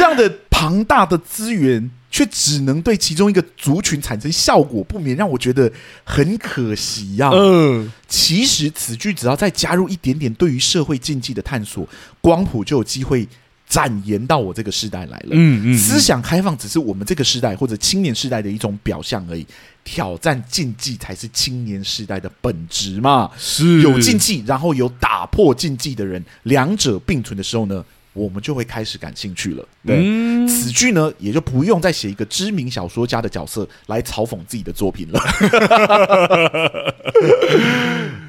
这样的庞大的资源。却只能对其中一个族群产生效果，不免让我觉得很可惜呀、啊。嗯，其实此剧只要再加入一点点对于社会禁忌的探索，光谱就有机会展延到我这个时代来了。嗯嗯，思想开放只是我们这个时代或者青年时代的一种表象而已，挑战禁忌才是青年时代的本质嘛。是有禁忌，然后有打破禁忌的人，两者并存的时候呢，我们就会开始感兴趣了。对，嗯、此剧呢，也就不用再写一个知名小说家的角色来嘲讽自己的作品了。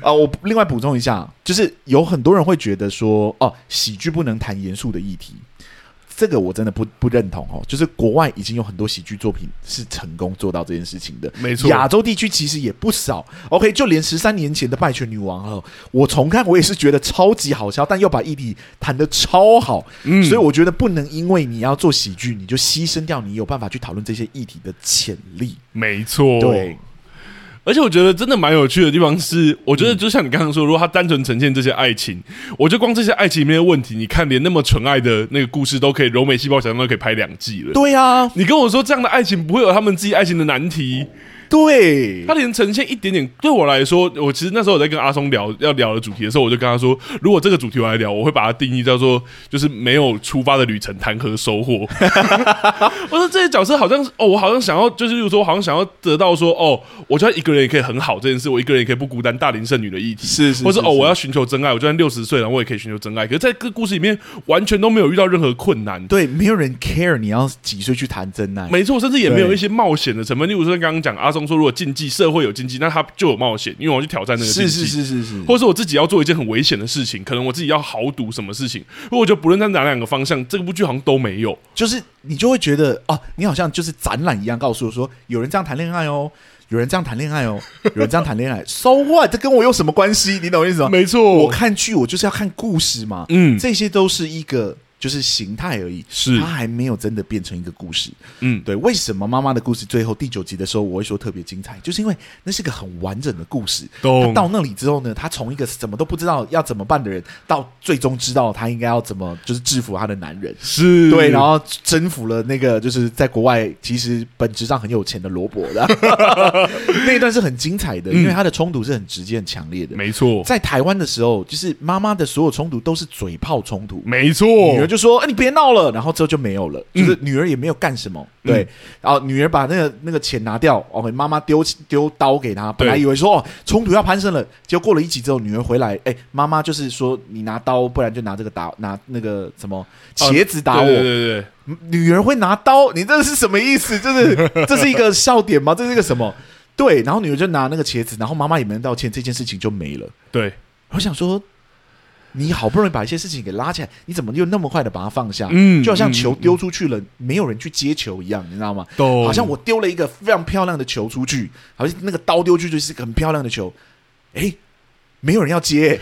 啊，我另外补充一下，就是有很多人会觉得说，哦，喜剧不能谈严肃的议题。这个我真的不不认同哦，就是国外已经有很多喜剧作品是成功做到这件事情的，没错。亚洲地区其实也不少。OK，就连十三年前的《败犬女王》哦，我重看我也是觉得超级好笑，但又把议题谈得超好。嗯，所以我觉得不能因为你要做喜剧，你就牺牲掉你有办法去讨论这些议题的潜力。没错，对。而且我觉得真的蛮有趣的地方是，我觉得就像你刚刚说，如果他单纯呈现这些爱情，我觉得光这些爱情里面的问题，你看连那么纯爱的那个故事都可以柔美细胞想象都可以拍两季了。对啊，你跟我说这样的爱情不会有他们自己爱情的难题。对，他连呈现一点点，对我来说，我其实那时候我在跟阿松聊要聊的主题的时候，我就跟他说，如果这个主题我来聊，我会把它定义叫做就是没有出发的旅程谈何收获。我说这些角色好像是哦，我好像想要就是，比如说我好像想要得到说哦，我觉得一个人也可以很好这件事，我一个人也可以不孤单，大龄剩女的议题是是，是，或是哦，我要寻求真爱，我就算六十岁了，我也可以寻求真爱。可是在这个故事里面，完全都没有遇到任何困难，对，没有人 care 你要几岁去谈真爱，没错，甚至也没有一些冒险的成分。例如说刚刚讲阿松说，如果禁忌。社会有禁忌，那他就有冒险，因为我要去挑战那个禁忌，是是是是是，或者是我自己要做一件很危险的事情，可能我自己要豪赌什么事情，如果我觉得不论在哪两个方向，这个部剧好像都没有，就是你就会觉得哦，你好像就是展览一样，告诉我说有人这样谈恋爱哦，有人这样谈恋爱哦，有人这样谈恋爱，so what？这跟我有什么关系？你懂我意思吗？没错，我看剧我就是要看故事嘛，嗯，这些都是一个。就是形态而已，是它还没有真的变成一个故事。嗯，对。为什么妈妈的故事最后第九集的时候我会说特别精彩？就是因为那是个很完整的故事。到那里之后呢，他从一个什么都不知道要怎么办的人，到最终知道他应该要怎么就是制服他的男人。是对，然后征服了那个就是在国外其实本质上很有钱的罗伯的 那一段是很精彩的，因为他的冲突是很直接、很强烈的。没错，在台湾的时候，就是妈妈的所有冲突都是嘴炮冲突。没错。就说：“哎，你别闹了。”然后之后就没有了，就是女儿也没有干什么。嗯、对，然后女儿把那个那个钱拿掉，OK，妈妈丢丢刀给她。本来以为说哦，冲突要攀升了，结果过了一集之后，女儿回来，哎，妈妈就是说你拿刀，不然就拿这个打拿那个什么茄子打我。对对对，对，女儿会拿刀，你这是什么意思？这是 这是一个笑点吗？这是一个什么？对，然后女儿就拿那个茄子，然后妈妈也没人道歉，这件事情就没了。对，我想说。你好不容易把一些事情给拉起来，你怎么又那么快的把它放下？嗯，就好像球丢出去了，嗯，没有人去接球一样，你知道吗？好像我丢了一个非常漂亮的球出去，好像那个刀丢出去就是一个很漂亮的球，诶，没有人要接，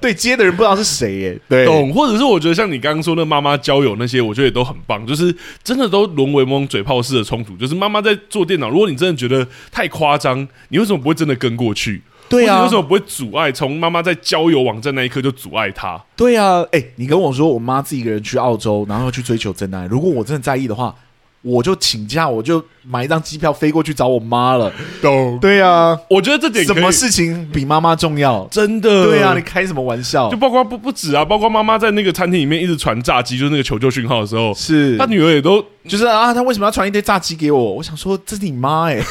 对，接的人不知道是谁耶，对，懂，或者是我觉得像你刚刚说那妈妈交友那些，我觉得也都很棒，就是真的都沦为某种嘴炮式的冲突，就是妈妈在做电脑，如果你真的觉得太夸张，你为什么不会真的跟过去？对啊，为什么不会阻碍？从妈妈在交友网站那一刻就阻碍她？对啊，哎、欸，你跟我说，我妈自己一个人去澳洲，然后去追求真爱。如果我真的在意的话，我就请假，我就买一张机票飞过去找我妈了。懂？对啊，我觉得这点什么事情比妈妈重要？真的？对啊，你开什么玩笑？就包括不不止啊，包括妈妈在那个餐厅里面一直传炸鸡，就是那个求救讯号的时候，是她女儿也都就是啊，她为什么要传一堆炸鸡给我？我想说，这是你妈哎、欸，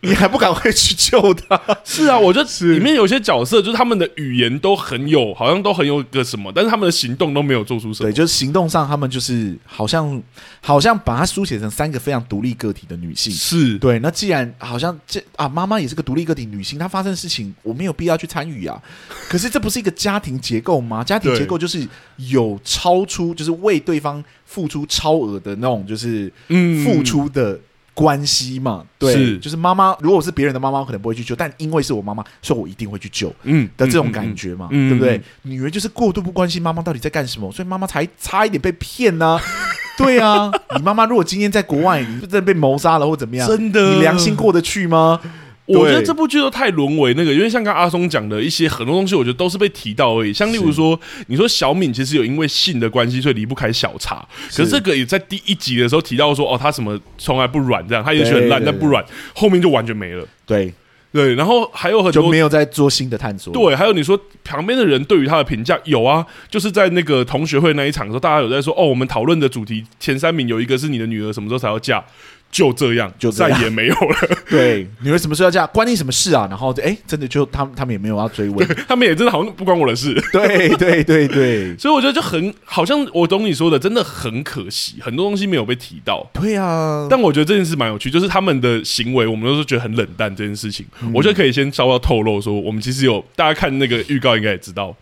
你还不赶快去救她？是啊，我觉得里面有些角色就是他们的语言都很有，好像都很有个什么，但是他们的行动都没有做出什么。对，就是行动上他们就是好像好像把它书写成三个非常独立个体的女性。是对，那既然好像这啊，妈妈也是个独立个体女性，她发生的事情我没有必要去参与啊。可是这不是一个家庭结构吗？家庭结构就是有超出，就是为对方付出超额的那种，就是嗯付出的关系嘛。嗯、对，是就是妈妈，如果是别人的妈妈，我可能不会去救，但因为是我妈妈，所以我一定会去救。嗯的这种感觉嘛，嗯、对不对？嗯、女儿就是过度不关心妈妈到底在干什么，所以妈妈才差一点被骗呢、啊。对啊，你妈妈如果今天在国外，你真的被谋杀了或怎么样，真的，你良心过得去吗？我觉得这部剧都太沦为那个，因为像刚阿松讲的一些很多东西，我觉得都是被提到而已。像例如说，你说小敏其实有因为性的关系，所以离不开小茶。可是这个也在第一集的时候提到说，哦，他什么从来不软这样，他也许很烂，但不软，后面就完全没了。对对，然后还有很多就没有在做新的探索。对，还有你说旁边的人对于他的评价有啊，就是在那个同学会那一场的时候，大家有在说，哦，我们讨论的主题前三名有一个是你的女儿什么时候才要嫁。就这样，就再也没有了。对，女儿什么时候要嫁，关你什么事啊？然后，哎、欸，真的就他们，他们也没有要追问，他们也真的好像不关我的事。对，对，对，对。所以我觉得就很，好像我懂你说的，真的很可惜，很多东西没有被提到。对啊，但我觉得这件事蛮有趣，就是他们的行为，我们都是觉得很冷淡这件事情。嗯、我觉得可以先稍微透露说，我们其实有大家看那个预告应该也知道，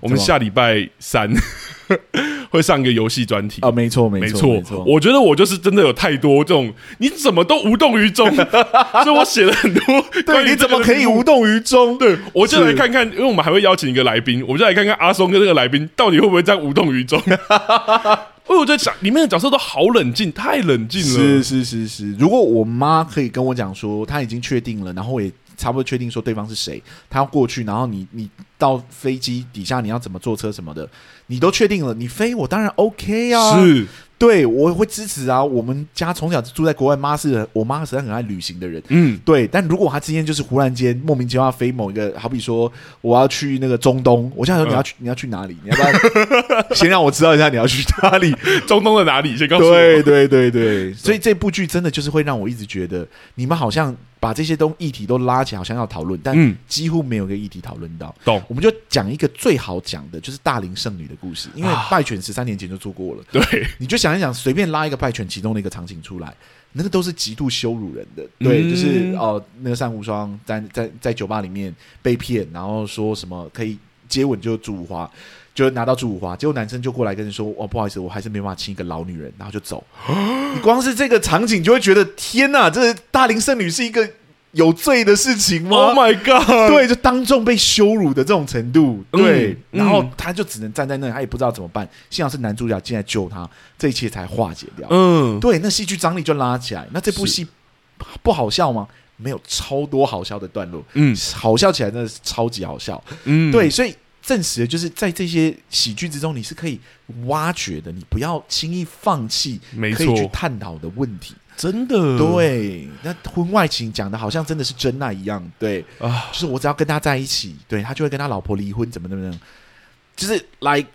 我们下礼拜三。会上一个游戏专题啊，没错，没错，没错。我觉得我就是真的有太多这种，你怎么都无动于衷，所以我写了很多。对，你怎么可以无动于衷？对，我就来看看，因为我们还会邀请一个来宾，我们就来看看阿松跟这个来宾到底会不会这样无动于衷。因 为我在想，里面的角色都好冷静，太冷静了。是是是是，如果我妈可以跟我讲说，她已经确定了，然后我也。差不多确定说对方是谁，他要过去，然后你你到飞机底下你要怎么坐车什么的，你都确定了，你飞我当然 OK 啊，是。对，我会支持啊。我们家从小住在国外，妈是我妈实在很爱旅行的人。嗯，对。但如果他今天就是忽然间莫名其妙飞某一个，好比说我要去那个中东，我现在说你要去、嗯、你要去哪里？你要不要先让我知道一下你要去哪里？中东的哪里？先告诉我。对对对对。所以这部剧真的就是会让我一直觉得，你们好像把这些东议题都拉起来，好像要讨论，但几乎没有个议题讨论到。懂、嗯。我们就讲一个最好讲的，就是大龄剩女的故事，因为败犬十三年前就做过了。对，你就想。一想，随便拉一个败犬其中的一个场景出来，那个都是极度羞辱人的。对，就是哦、呃，那个珊瑚霜在在在酒吧里面被骗，然后说什么可以接吻就祝福花，就拿到祝福花，结果男生就过来跟你说：“哦，不好意思，我还是没办法亲一个老女人。”然后就走。你光是这个场景就会觉得天哪，这大龄剩女是一个。有罪的事情吗？Oh my god！对，就当众被羞辱的这种程度，对，嗯、然后他就只能站在那里，他也不知道怎么办。幸好是男主角进来救他，这一切才化解掉。嗯，对，那戏剧张力就拉起来。那这部戏不好笑吗？没有，超多好笑的段落。嗯，好笑起来真的是超级好笑。嗯，对，所以证实了就是在这些喜剧之中，你是可以挖掘的，你不要轻易放弃，可以去探讨的问题。真的。对，那婚外情讲的好像真的是真爱一样，对。啊，就是我只要跟他在一起，对他就会跟他老婆离婚，怎么怎么样，就是来，like,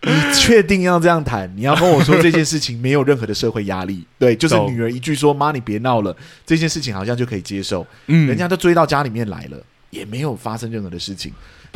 你确定要这样谈？你要跟我说这件事情没有任何的社会压力，对，就是女儿一句说“妈，你别闹了”，这件事情好像就可以接受，嗯，人家都追到家里面来了，也没有发生任何的事情。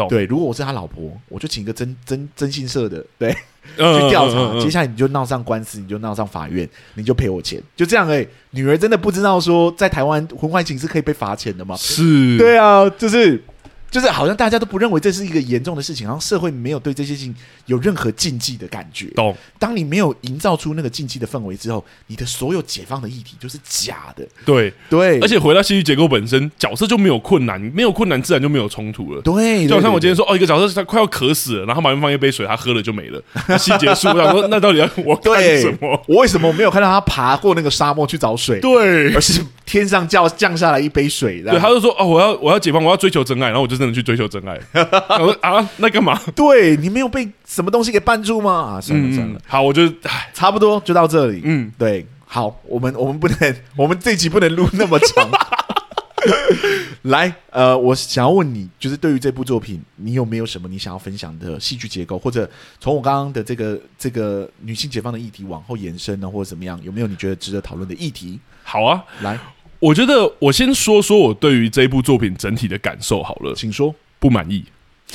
对，如果我是他老婆，我就请一个真真征信社的，对，去调查。嗯嗯嗯、接下来你就闹上官司，你就闹上法院，你就赔我钱，就这样哎、欸。女儿真的不知道说，在台湾婚外情是可以被罚钱的吗？是，对啊，就是。就是好像大家都不认为这是一个严重的事情，然后社会没有对这些事情有任何禁忌的感觉。懂？当你没有营造出那个禁忌的氛围之后，你的所有解放的议题就是假的。对对，而且回到戏剧结构本身，角色就没有困难，没有困难自然就没有冲突了。对，就好像我今天说哦，一个角色他快要渴死了，然后旁边放一杯水，他喝了就没了。戏结束，我想说那到底要我干什么？我为什么没有看到他爬过那个沙漠去找水？对，而是天上降降下来一杯水，对，他就说哦，我要我要解放，我要追求真爱，然后我就真的去追求真爱。我说啊，那干嘛？对你没有被什么东西给绊住吗？啊，算了算了，好，我就，差不多就到这里。嗯，对，好，我们我们不能，我们这集不能录那么长。来，呃，我想要问你，就是对于这部作品，你有没有什么你想要分享的戏剧结构，或者从我刚刚的这个这个女性解放的议题往后延伸呢，或者怎么样？有没有你觉得值得讨论的议题？好啊，来，我觉得我先说说我对于这部作品整体的感受好了，请说，不满意。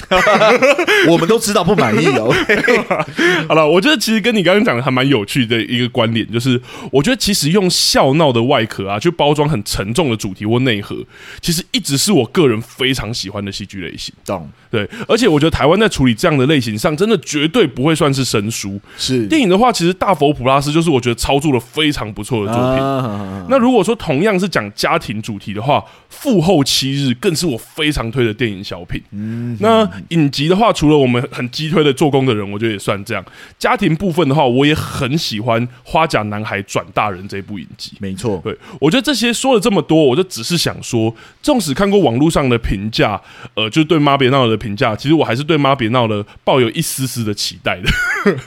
我们都知道不满意哦。好了，我觉得其实跟你刚刚讲的还蛮有趣的一个观点，就是我觉得其实用笑闹的外壳啊，去包装很沉重的主题或内核，其实一直是我个人非常喜欢的戏剧类型。懂？对，而且我觉得台湾在处理这样的类型上，真的绝对不会算是生疏。是电影的话，其实《大佛普拉斯》就是我觉得操作了非常不错的作品。啊、那如果说同样是讲家庭主题的话，《父后七日》更是我非常推的电影小品。嗯，那影集的话，除了我们很激推的《做工的人》，我觉得也算这样。家庭部分的话，我也很喜欢《花甲男孩转大人》这部影集。没错，对，我觉得这些说了这么多，我就只是想说，纵使看过网络上的评价，呃，就对妈别闹的评价，其实我还是对妈别闹的抱有一丝丝的期待的。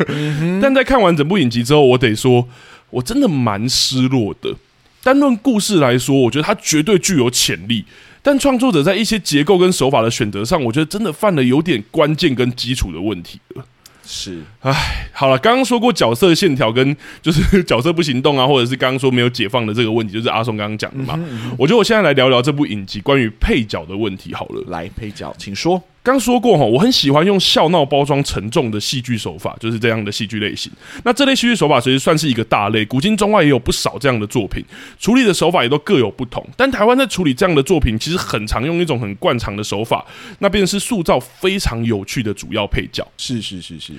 但在看完整部影集之后，我得说，我真的蛮失落的。单论故事来说，我觉得它绝对具有潜力。但创作者在一些结构跟手法的选择上，我觉得真的犯了有点关键跟基础的问题了。是，唉，好了，刚刚说过角色线条跟 就是角色不行动啊，或者是刚刚说没有解放的这个问题，就是阿松刚刚讲的嘛。嗯哼嗯哼，我觉得我现在来聊聊这部影集关于配角的问题好了。来，配角，请说。刚说过哈，我很喜欢用笑闹包装沉重的戏剧手法，就是这样的戏剧类型。那这类戏剧手法其实算是一个大类，古今中外也有不少这样的作品，处理的手法也都各有不同。但台湾在处理这样的作品，其实很常用一种很惯常的手法，那便是塑造非常有趣的主要配角。是是是是，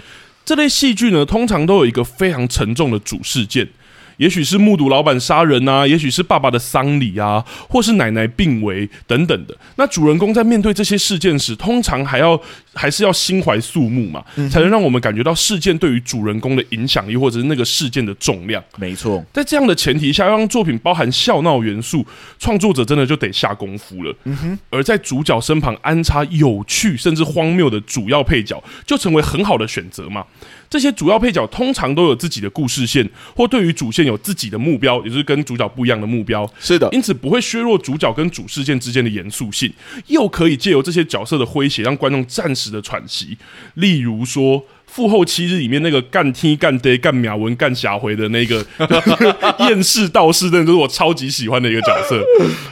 这类戏剧呢，通常都有一个非常沉重的主事件。也许是目睹老板杀人啊，也许是爸爸的丧礼啊，或是奶奶病危等等的。那主人公在面对这些事件时，通常还要还是要心怀肃穆嘛，嗯、才能让我们感觉到事件对于主人公的影响力，或者是那个事件的重量。没错，在这样的前提下，要让作品包含笑闹元素，创作者真的就得下功夫了。嗯哼，而在主角身旁安插有趣甚至荒谬的主要配角，就成为很好的选择嘛。这些主要配角通常都有自己的故事线，或对于主线有自己的目标，也就是跟主角不一样的目标。是的，因此不会削弱主角跟主事件之间的严肃性，又可以借由这些角色的诙谐，让观众暂时的喘息。例如说。父后七日里面那个干踢干爹干秒文干霞回的那个 厌世道士，真的就是我超级喜欢的一个角色，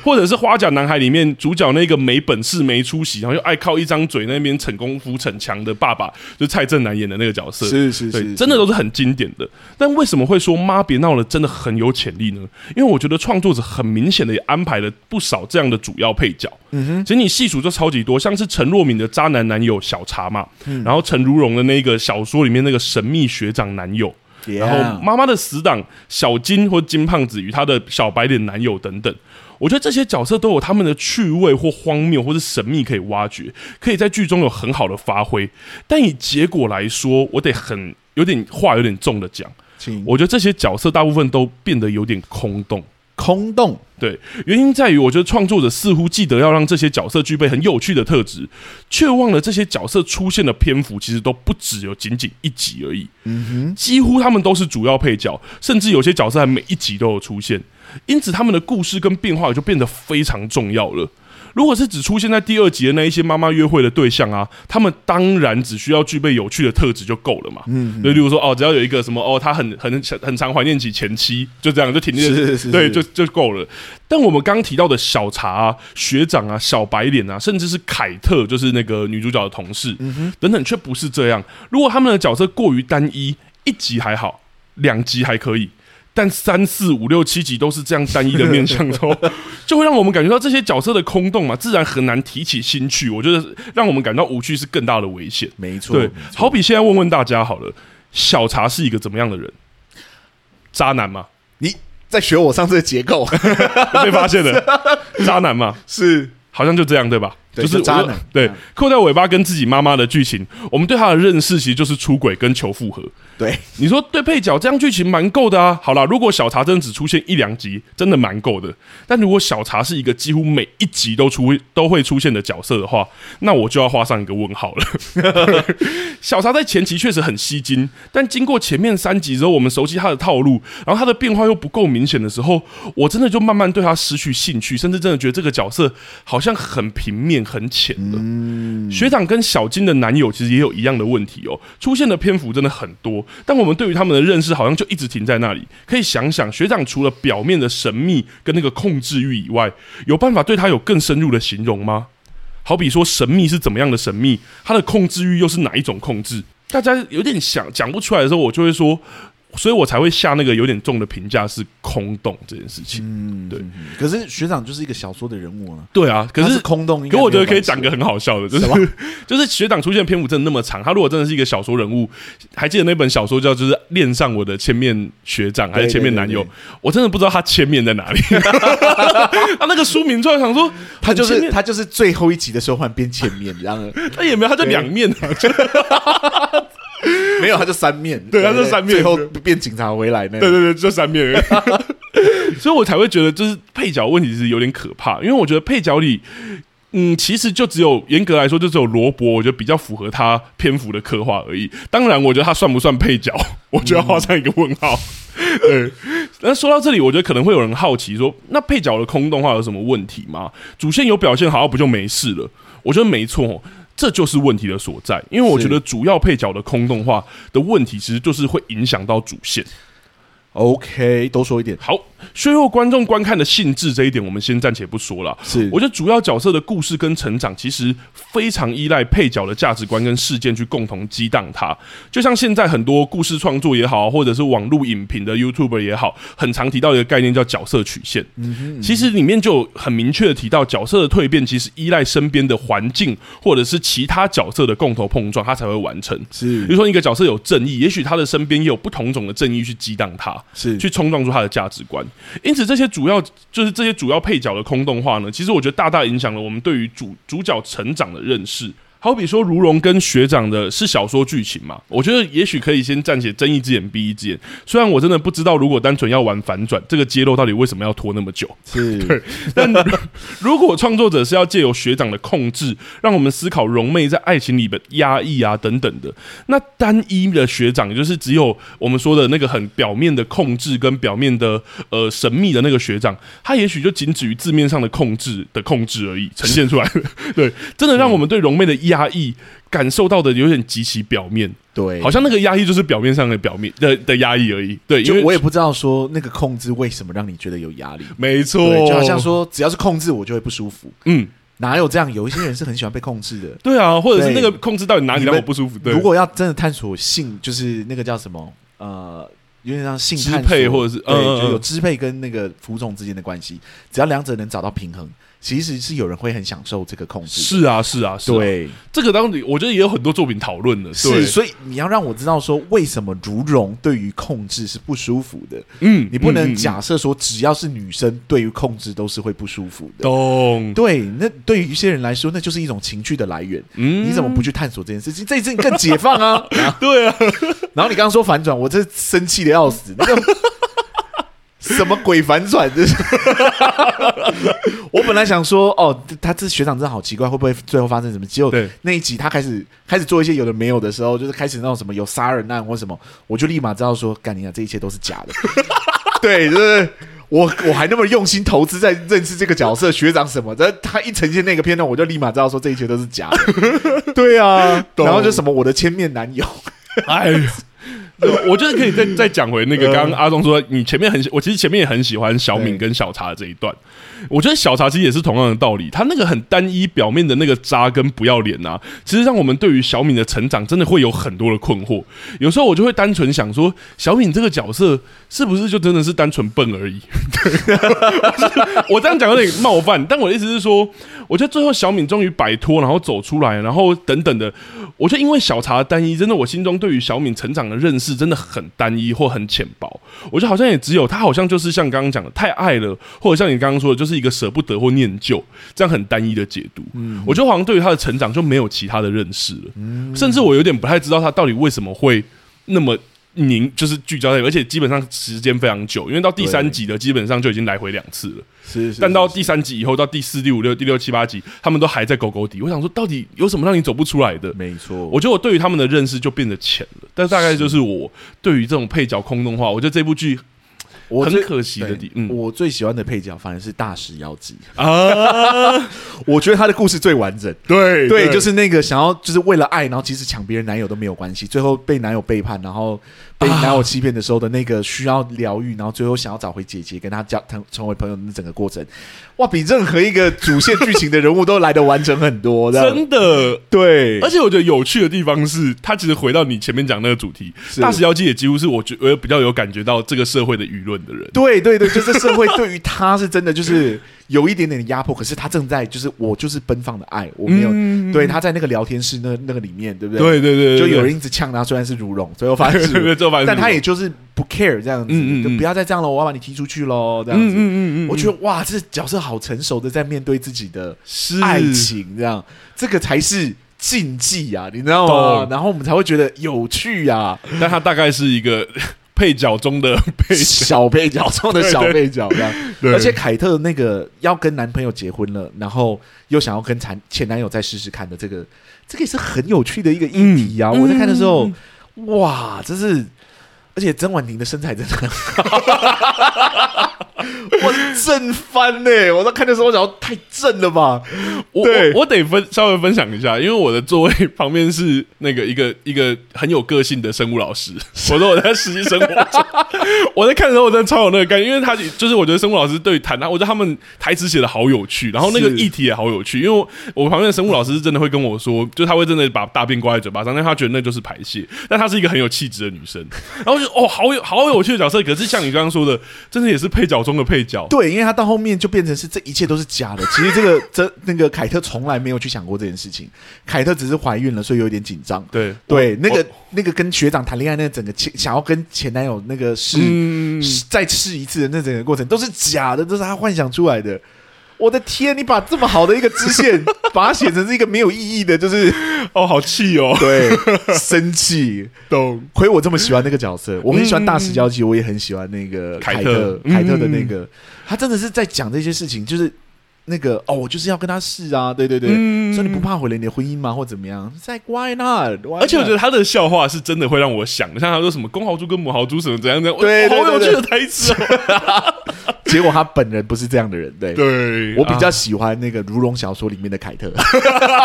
或者是花甲男孩里面主角那个没本事没出息，然后又爱靠一张嘴那边逞功夫逞强的爸爸，就是蔡正南演的那个角色，是是是，真的都是很经典的。但为什么会说妈别闹了真的很有潜力呢？因为我觉得创作者很明显的也安排了不少这样的主要配角。嗯哼，其实你细数就超级多，像是陈若敏的渣男男友小茶嘛，然后陈如蓉的那个小。小说里面那个神秘学长男友.然后妈妈的死党小金或金胖子与他的小白脸男友等等，我觉得这些角色都有他们的趣味或荒谬或是神秘可以挖掘，可以在剧中有很好的发挥。但以结果来说，我得很有点话有点重的讲，我觉得这些角色大部分都变得有点空洞。空洞，对，原因在于我觉得创作者似乎记得要让这些角色具备很有趣的特质，却忘了这些角色出现的篇幅其实都不只有仅仅一集而已。嗯哼，几乎他们都是主要配角，甚至有些角色还每一集都有出现，因此他们的故事跟变化也就变得非常重要了。如果是只出现在第二集的那一些妈妈约会的对象啊，他们当然只需要具备有趣的特质就够了嘛。嗯，就例如说哦，只要有一个什么哦，他很很很常怀念起前妻，就这样就挺对，就就够了。但我们刚提到的小茶啊、学长啊、小白脸啊，甚至是凯特，就是那个女主角的同事，等等，却不是这样。如果他们的角色过于单一，一集还好，两集还可以。但三四五六七集都是这样单一的面向之后，就会让我们感觉到这些角色的空洞嘛，自然很难提起兴趣。我觉得让我们感到无趣是更大的危险。没错，对，没错。好比现在问问大家好了，小茶是一个怎么样的人？渣男吗？你在学我上次的结构，被发现了，渣男吗？是，好像就这样对吧？就是渣男，对，扣掉尾巴跟自己妈妈的剧情，我们对他的认识其实就是出轨跟求复合。对，你说对配角这样剧情蛮够的啊。好啦，如果小茶真的只出现一两集，真的蛮够的。但如果小茶是一个几乎每一集都出都会出现的角色的话，那我就要画上一个问号了。小茶在前期确实很吸睛，但经过前面三集之后，我们熟悉他的套路，然后他的变化又不够明显的时候，我真的就慢慢对他失去兴趣，甚至真的觉得这个角色好像很平面、很浅了。嗯，学长跟小金的男友其实也有一样的问题哦，出现的篇幅真的很多。但我们对于他们的认识好像就一直停在那里。可以想想，学长除了表面的神秘跟那个控制欲以外，有办法对他有更深入的形容吗？好比说，神秘是怎么样的神秘，他的控制欲又是哪一种控制？大家有点想讲不出来的时候，我就会说。所以我才会下那个有点重的评价，是空洞这件事情。嗯，对。可是学长就是一个小说的人物啊。对啊，可是，是空洞。可我觉得可以讲个很好笑的，就是 就是学长出现篇幅真的那么长，他如果真的是一个小说人物，还记得那本小说叫就是恋上我的千面学长还是千面男友？我真的不知道他千面在哪里。他 那个书名突然想说，他就是他就是最后一集的时候换变千面，然后他也没有，他就两面啊。没有，他就三面，对，他就三面，最后变警察回来那，对对对，就三面，所以我才会觉得，就是配角问题是有点可怕，因为我觉得配角里，嗯，其实就只有严格来说，就只有罗伯，我觉得比较符合他篇幅的刻画而已。当然，我觉得他算不算配角，我就要画上一个问号。对，那说到这里，我觉得可能会有人好奇说，那配角的空洞化有什么问题吗？主线有表现好，不就没事了？我觉得没错。这就是问题的所在，因为我觉得主要配角的空洞化的问题，其实就是会影响到主线。OK，多说一点。好。削弱观众观看的兴致这一点，我们先暂且不说了。是，我觉得主要角色的故事跟成长，其实非常依赖配角的价值观跟事件去共同激荡它。就像现在很多故事创作也好，或者是网络影评的 YouTuber 也好，很常提到一个概念叫角色曲线。嗯哼，其实里面就很明确的提到，角色的蜕变其实依赖身边的环境或者是其他角色的共同碰撞，它才会完成。是，比如说一个角色有正义，也许他的身边也有不同种的正义去激荡他，是去冲撞出他的价值观。因此，这些主要就是这些主要配角的空洞化呢，其实我觉得大大影响了我们对于主主角成长的认识。好比说，如龙跟学长的是小说剧情嘛？我觉得也许可以先暂且睁一只眼闭一只眼。虽然我真的不知道，如果单纯要玩反转，这个揭露到底为什么要拖那么久？是 对。但 如果创作者是要借由学长的控制，让我们思考融妹在爱情里的压抑啊等等的，那单一的学长，也就是只有我们说的那个很表面的控制跟表面的呃神秘的那个学长，他也许就仅止于字面上的控制的控制而已，呈现出来的。对，真的让我们对融妹的压。压抑感受到的有点极其表面，对，好像那个压抑就是表面上的表面的的压抑而已，对，因为我也不知道说那个控制为什么让你觉得有压力，没错，就好像说只要是控制我就会不舒服，嗯，哪有这样？有一些人是很喜欢被控制的，对啊，或者是那个控制到底哪里让我不舒服？对，如果要真的探索性，就是那个叫什么？呃，有点像性支配，或者是对，就有支配跟那个服从之间的关系，只要两者能找到平衡。其实是有人会很享受这个控制，是啊，是啊，是啊，对，这个当你我觉得也有很多作品讨论的，是，所以你要让我知道说为什么如蓉对于控制是不舒服的，嗯，你不能假设说只要是女生对于控制都是会不舒服的，懂？对，那对于一些人来说，那就是一种情趣的来源，嗯，你怎么不去探索这件事情？这一次你更解放啊，对啊，然后你刚刚说反转，我这生气的要死，那个。什么鬼反转？这 是我本来想说，哦，他这学长真的好奇怪，会不会最后发生什么？结果那一集他开始开始做一些有的没有的时候，就是开始那种什么有杀人案或什么，我就立马知道说，干你啊，这一切都是假的。对，就是我我还那么用心投资在认识这个角色学长什么，但他一呈现那个片段，我就立马知道说这一切都是假的。对啊，然后就什么我的千面男友，哎呀。我觉得可以再再讲回那个刚刚阿东说，你前面很喜，我其实前面也很喜欢小敏跟小茶的这一段。我觉得小茶其实也是同样的道理，他那个很单一表面的那个渣跟不要脸呐，其实让我们对于小敏的成长真的会有很多的困惑。有时候我就会单纯想说，小敏这个角色是不是就真的是单纯笨而已？对，我这样讲有点冒犯，但我的意思是说，我觉得最后小敏终于摆脱，然后走出来，然后等等的，我觉得因为小茶的单一，真的我心中对于小敏成长的认识。真的很单一或很浅薄。我觉得好像也只有她，好像就是像刚刚讲的太爱了，或者像你刚刚说的，就是一个舍不得或念旧这样很单一的解读。嗯，我觉得好像对于她的成长就没有其他的认识了，嗯，甚至我有点不太知道她到底为什么会那么。您就是聚焦在，而且基本上时间非常久，因为到第三集的基本上就已经来回两次了。是，是，但到第三集以后，到第四、第五、六、第六、七、八集，他们都还在狗狗底。我想说，到底有什么让你走不出来的？没错，我觉得我对于他们的认识就变得浅了。但大概就是我对于这种配角空洞化，我觉得这部剧。我很可惜的地，嗯，我最喜欢的配角反而是大石妖姬啊，我觉得他的故事最完整。对对，就是那个想要就是为了爱，然后即使抢别人男友都没有关系，最后被男友背叛，然后被男友欺骗的时候的那个需要疗愈，然后最后想要找回姐姐，跟他交成成为朋友的那整个过程。哇，比任何一个主线剧情的人物都来得完整很多，真的。对，而且我觉得有趣的地方是，他其实回到你前面讲那个主题，大石妖姬也几乎是我觉我比较有感觉到这个社会的舆论的人。对对对，就是社会对于他是真的就是。有一点点的压迫，可是他正在就是我就是奔放的爱，我没有、嗯、对他在那个聊天室那那个里面，对不对？对对对，对，就有人一直呛他，虽然是如龙，最后发现是，但他也就是不 care 这样子，嗯嗯嗯就不要再这样了，我要把你踢出去喽，这样子。嗯嗯嗯嗯我觉得哇，这角色好成熟的在面对自己的爱情，这样这个才是禁忌啊，你知道吗？然后我们才会觉得有趣啊，但他大概是一个。配角中的配角小配角中的小配角，这样。而且凯特那个要跟男朋友结婚了，然后又想要跟前前男友再试试看的这个，这个也是很有趣的一个议题啊！嗯、我在看的时候，嗯、哇，这是，而且曾婉婷的身材真的很好。我震翻呢、欸！我在看的时候，我想太震了吧？我我，我得分稍微分享一下，因为我的座位旁边是那个一个一个很有个性的生物老师。我说我在实习生活中，我在看的时候，我真的超有那个感觉，因为他就是我觉得生物老师对谈他，我觉得他们台词写的好有趣，然后那个议题也好有趣。因为我，我旁边的生物老师是真的会跟我说，就他会真的把大便挂在嘴巴上，但他觉得那就是排泄。但她是一个很有气质的女生，然后就哦，好有好有趣的角色。可是像你刚刚说的，真的也是配角中的配角。对，因为他到后面就变成是这一切都是假的。其实这个 这那个凯特从来没有去想过这件事情，凯特只是怀孕了，所以有点紧张。对对，那个那个跟学长谈恋爱，那个整个前想要跟前男友那个试、嗯、再试一次的那整个过程都是假的，都是他幻想出来的。我的天！你把这么好的一个支线，把它写成是一个没有意义的，就是哦，好气哦，对，生气，懂？亏我这么喜欢那个角色，我很喜欢大石交际，我也很喜欢那个凯特，凯特的那个，他真的是在讲这些事情，就是。那个哦，我就是要跟他试啊，对对对，嗯、说你不怕毁了你的婚姻吗，或怎么样？在 why not？而且我觉得他的笑话是真的会让我想，像他说什么公豪猪跟母豪猪什么怎样怎样，对，好有趣的台词哦。结果他本人不是这样的人，对，对，我比较喜欢那个如龙小说里面的凯特，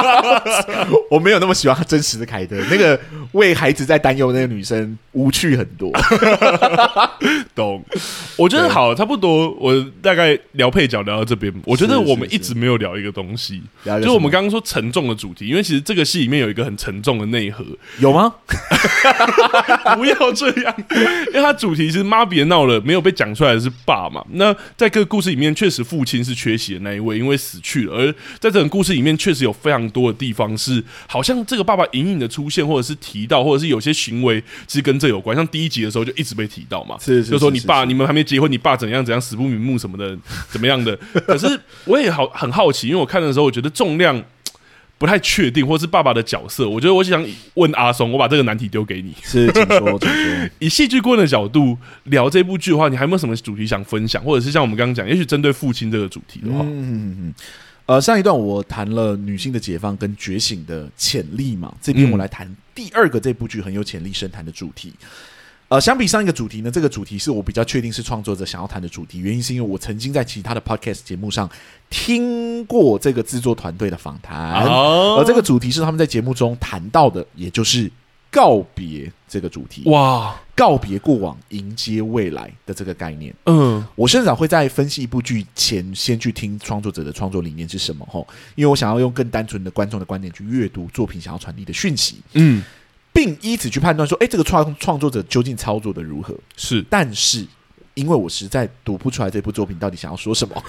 我没有那么喜欢他真实的凯特，那个为孩子在担忧的那个女生无趣很多，懂？我觉得好，差不多，我大概聊配角聊到这边，我觉得。我们一直没有聊一个东西，就是我们刚刚说沉重的主题，因为其实这个戏里面有一个很沉重的内核，有吗？不要这样，因为它主题是妈别闹了，没有被讲出来的是爸嘛。那在这个故事里面，确实父亲是缺席的那一位，因为死去了。而在这个故事里面，确实有非常多的地方是好像这个爸爸隐隐的出现，或者是提到，或者是有些行为是跟这有关。像第一集的时候就一直被提到嘛，是，是，是，是，就说你爸你们还没结婚，你爸怎样怎样死不瞑目什么的，怎么样的？可是我。我也好很好奇，因为我看的时候，我觉得重量不太确定，或是爸爸的角色，我觉得我想问阿松，我把这个难题丢给你，是，请说，请说。以戏剧顾问的角度聊这部剧的话，你还有没有什么主题想分享，或者是像我们刚刚讲，也许针对父亲这个主题的话，嗯嗯嗯，呃，上一段我谈了女性的解放跟觉醒的潜力嘛，这边我来谈第二个这部剧很有潜力深谈的主题。呃，相比上一个主题呢，这个主题是我比较确定是创作者想要谈的主题。原因是因为我曾经在其他的 podcast 节目上听过这个制作团队的访谈，而这个主题是他们在节目中谈到的，也就是告别这个主题。哇，告别过往，迎接未来的这个概念。嗯，我甚至会在分析一部剧前，先去听创作者的创作理念是什么。吼，因为我想要用更单纯的观众的观点去阅读作品想要传递的讯息。嗯。并以此去判断说，哎，这个创创作者究竟操作的如何？是，但是因为我实在读不出来这部作品到底想要说什么，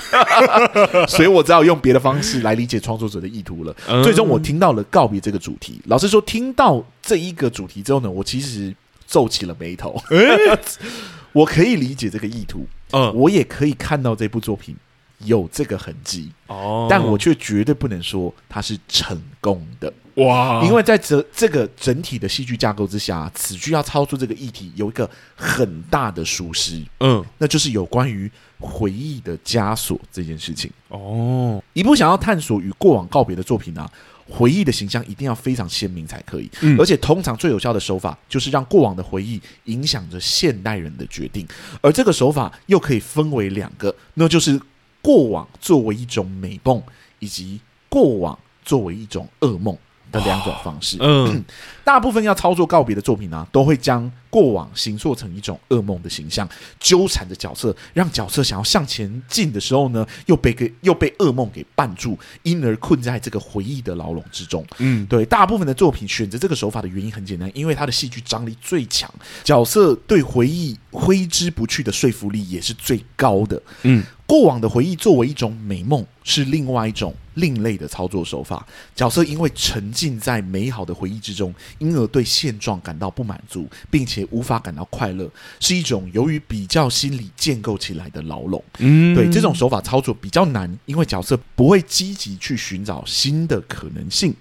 所以我只好用别的方式来理解创作者的意图了。嗯、最终，我听到了告别这个主题。老实说，听到这一个主题之后呢，我其实皱起了眉头。欸、我可以理解这个意图，嗯，我也可以看到这部作品有这个痕迹哦，但我却绝对不能说它是成功的。哇！因为在这这个整体的戏剧架构之下，此剧要超出这个议题有一个很大的疏失，嗯，那就是有关于回忆的枷锁这件事情。哦，一部想要探索与过往告别的作品啊，回忆的形象一定要非常鲜明才可以。嗯，而且通常最有效的手法就是让过往的回忆影响着现代人的决定，而这个手法又可以分为两个，那就是过往作为一种美梦，以及过往作为一种噩梦。的两种方式，嗯，大部分要操作告别的作品呢、啊，都会将过往形塑成一种噩梦的形象，纠缠着角色，让角色想要向前进的时候呢，又被给又被噩梦给绊住，因而困在这个回忆的牢笼之中。嗯，对，大部分的作品选择这个手法的原因很简单，因为它的戏剧张力最强，角色对回忆挥之不去的说服力也是最高的。嗯。过往的回忆作为一种美梦，是另外一种另类的操作手法。角色因为沉浸在美好的回忆之中，因而对现状感到不满足，并且无法感到快乐，是一种由于比较心理建构起来的牢笼。嗯，对，这种手法操作比较难，因为角色不会积极去寻找新的可能性，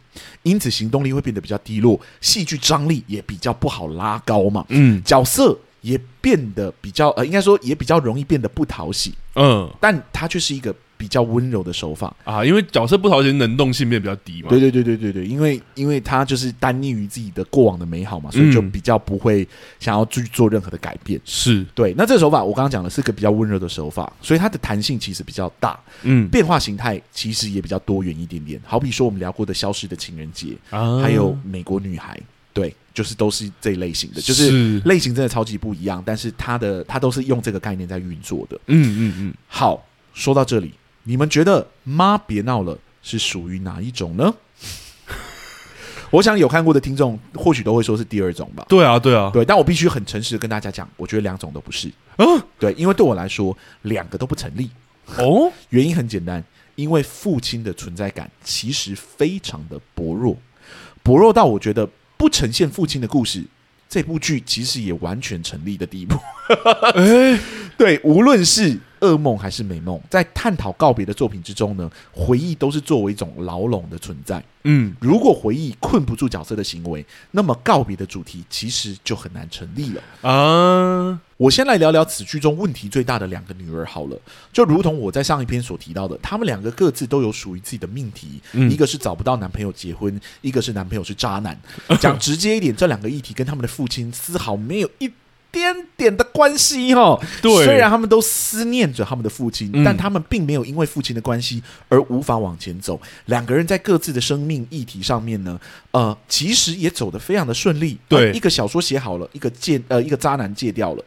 因此行动力会变得比较低落，戏剧张力也比较不好拉高嘛。嗯，角色。也变得比较呃，应该说也比较容易变得不讨喜，嗯，但它却是一个比较温柔的手法啊，因为角色不讨喜，能动性变比较低嘛。对对对对对对，因为因为他就是单溺于自己的过往的美好嘛，所以就比较不会想要去做任何的改变。是对，那这个手法我刚刚讲的是个比较温柔的手法，所以它的弹性其实比较大，嗯，变化形态其实也比较多元一点点。好比说我们聊过的《消失的情人节》啊，还有《美国女孩》。对，就是都是这一类型的，就是类型真的超级不一样，但是它的它都是用这个概念在运作的。嗯嗯嗯。好，说到这里，你们觉得“妈别闹了”是属于哪一种呢？我想有看过的听众或许都会说是第二种吧。对啊，对啊，对，但我必须很诚实的跟大家讲，我觉得两种都不是。嗯、啊，对，因为对我来说，两个都不成立。哦，原因很简单，因为父亲的存在感其实非常的薄弱，薄弱到我觉得。不呈现父亲的故事，这部剧其实也完全成立的地步。哎，对，无论是噩梦还是美梦，在探讨告别的作品之中呢，回忆都是作为一种牢笼的存在。嗯，如果回忆困不住角色的行为，那么告别的主题其实就很难成立了啊。我先来聊聊此剧中问题最大的两个女儿好了，就如同我在上一篇所提到的，她们两个各自都有属于自己的命题，嗯、一个是找不到男朋友结婚，一个是男朋友是渣男。讲直接一点，这两个议题跟他们的父亲丝毫没有一点点的关系哈，对，虽然他们都思念着他们的父亲，嗯、但他们并没有因为父亲的关系而无法往前走。两个人在各自的生命议题上面呢，呃，其实也走得非常的顺利。对，一个小说写好了，一个戒呃一个渣男戒掉了，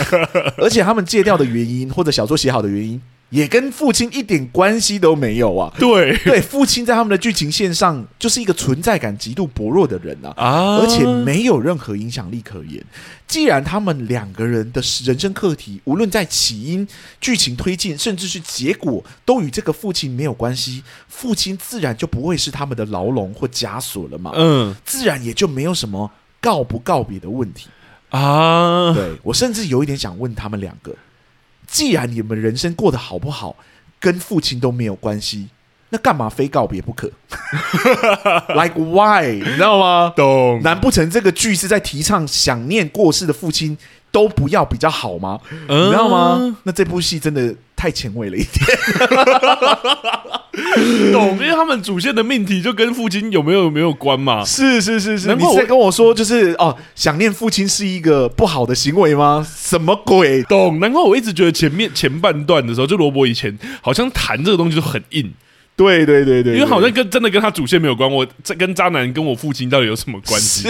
而且他们戒掉的原因或者小说写好的原因。也跟父亲一点关系都没有啊！对对，父亲在他们的剧情线上就是一个存在感极度薄弱的人啊，啊，而且没有任何影响力可言。既然他们两个人的人生课题，无论在起因、剧情推进，甚至是结果，都与这个父亲没有关系，父亲自然就不会是他们的牢笼或枷锁了嘛。嗯，自然也就没有什么告不告别的问题啊。对，我甚至有一点想问他们两个。既然你们人生过得好不好，跟父亲都没有关系，那干嘛非告别不可？Like why？你知道吗？懂？难不成这个剧是在提倡想念过世的父亲都不要比较好吗？嗯、你知道吗？那这部戏真的太前卫了一点。懂？因为他们主线的命题就跟父亲有没有有没有关嘛？是是是是，你在跟我说就是哦，想念父亲是一个不好的行为吗？什么鬼？懂？难怪我一直觉得前面前半段的时候，就罗伯以前好像谈这个东西就很硬。对对对对，因为好像跟真的跟他主线没有关。我这跟渣男跟我父亲到底有什么关系？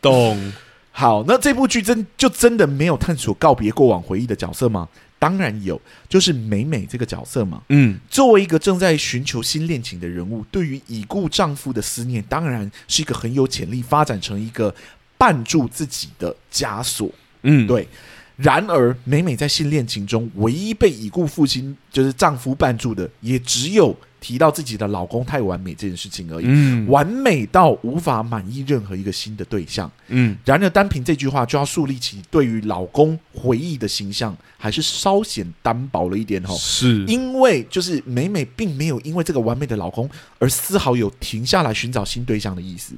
懂？好，那这部剧真就真的没有探索告别过往回忆的角色吗？当然有，就是美美这个角色嘛。嗯，作为一个正在寻求新恋情的人物，对于已故丈夫的思念，当然是一个很有潜力发展成一个绊住自己的枷锁。嗯，对。然而，美美在新恋情中唯一被已故父亲就是丈夫绊住的，也只有提到自己的老公太完美这件事情而已，嗯完美到无法满意任何一个新的对象。嗯，然而，单凭这句话就要树立起对于老公回忆的形象，还是稍显单薄了一点哦。是因为就是美美并没有因为这个完美的老公而丝毫有停下来寻找新对象的意思。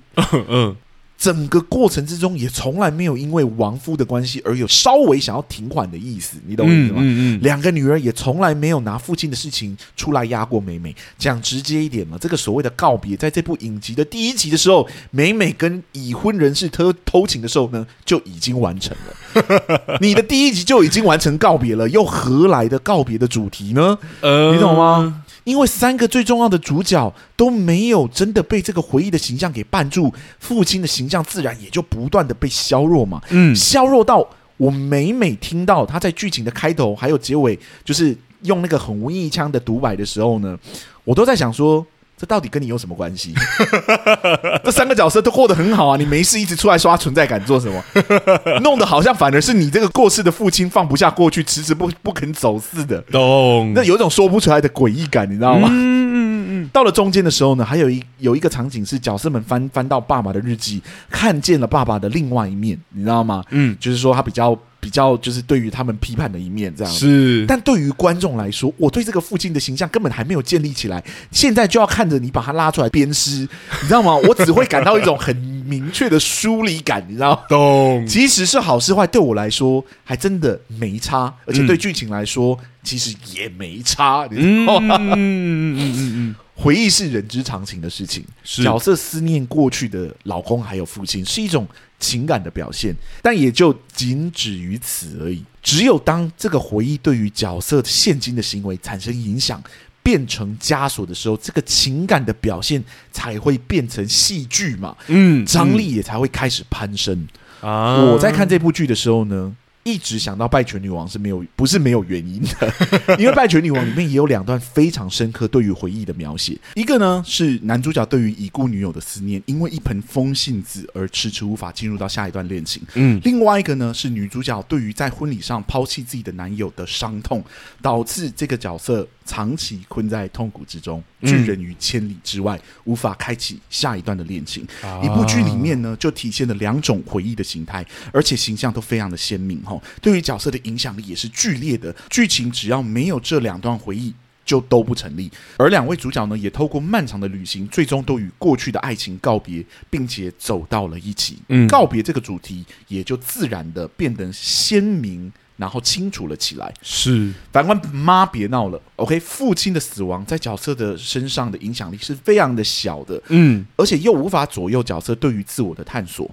嗯。整个过程之中，也从来没有因为亡夫的关系而有稍微想要停缓的意思，你懂我意思吗？嗯嗯嗯、两个女儿也从来没有拿父亲的事情出来压过美美。讲直接一点嘛，这个所谓的告别，在这部影集的第一集的时候，美美跟已婚人士偷偷情的时候呢，就已经完成了。你的第一集就已经完成告别了，又何来的告别的主题呢？呃，你懂吗？因为三个最重要的主角都没有真的被这个回忆的形象给绊住，父亲的形象自然也就不断的被削弱嘛。嗯，削弱到我每每听到他在剧情的开头还有结尾，就是用那个很文艺腔的独白的时候呢，我都在想说。这到底跟你有什么关系？这三个角色都过得很好啊，你没事一直出来刷存在感做什么？弄得好像反而是你这个过世的父亲放不下过去，迟迟不不肯走似的。懂？那有一种说不出来的诡异感，你知道吗？嗯嗯嗯。到了中间的时候呢，还有一有一个场景是角色们翻翻到爸爸的日记，看见了爸爸的另外一面，你知道吗？嗯，就是说他比较。比较就是对于他们批判的一面这样子，是。但对于观众来说，我对这个父亲的形象根本还没有建立起来，现在就要看着你把他拉出来鞭尸，你知道吗？我只会感到一种很明确的疏离感，你知道吗？懂。即使是好是坏，对我来说还真的没差，而且对剧情来说，嗯、其实也没差，你知道吗？嗯嗯嗯嗯嗯。回忆是人之常情的事情，角色思念过去的老公还有父亲是一种情感的表现，但也就仅止于此而已。只有当这个回忆对于角色现今的行为产生影响，变成枷锁的时候，这个情感的表现才会变成戏剧嘛，嗯，张力也才会开始攀升啊。我在看这部剧的时候呢，一直想到《败犬女王》是没有，不是没有原因的，因为《败犬女王》里面也有两段非常深刻对于回忆的描写。一个呢是男主角对于已故女友的思念，因为一盆风信子而迟迟无法进入到下一段恋情。嗯，另外一个呢是女主角对于在婚礼上抛弃自己的男友的伤痛，导致这个角色长期困在痛苦之中，拒人于千里之外，无法开启下一段的恋情。一部剧里面呢，就体现了两种回忆的形态，而且形象都非常的鲜明哈。对于角色的影响力也是剧烈的，剧情只要没有这两段回忆，就都不成立。而两位主角呢，也透过漫长的旅行，最终都与过去的爱情告别，并且走到了一起。嗯，告别这个主题也就自然的变得鲜明，然后清楚了起来。是，反观妈别闹了。OK，父亲的死亡在角色的身上的影响力是非常的小的。嗯，而且又无法左右角色对于自我的探索，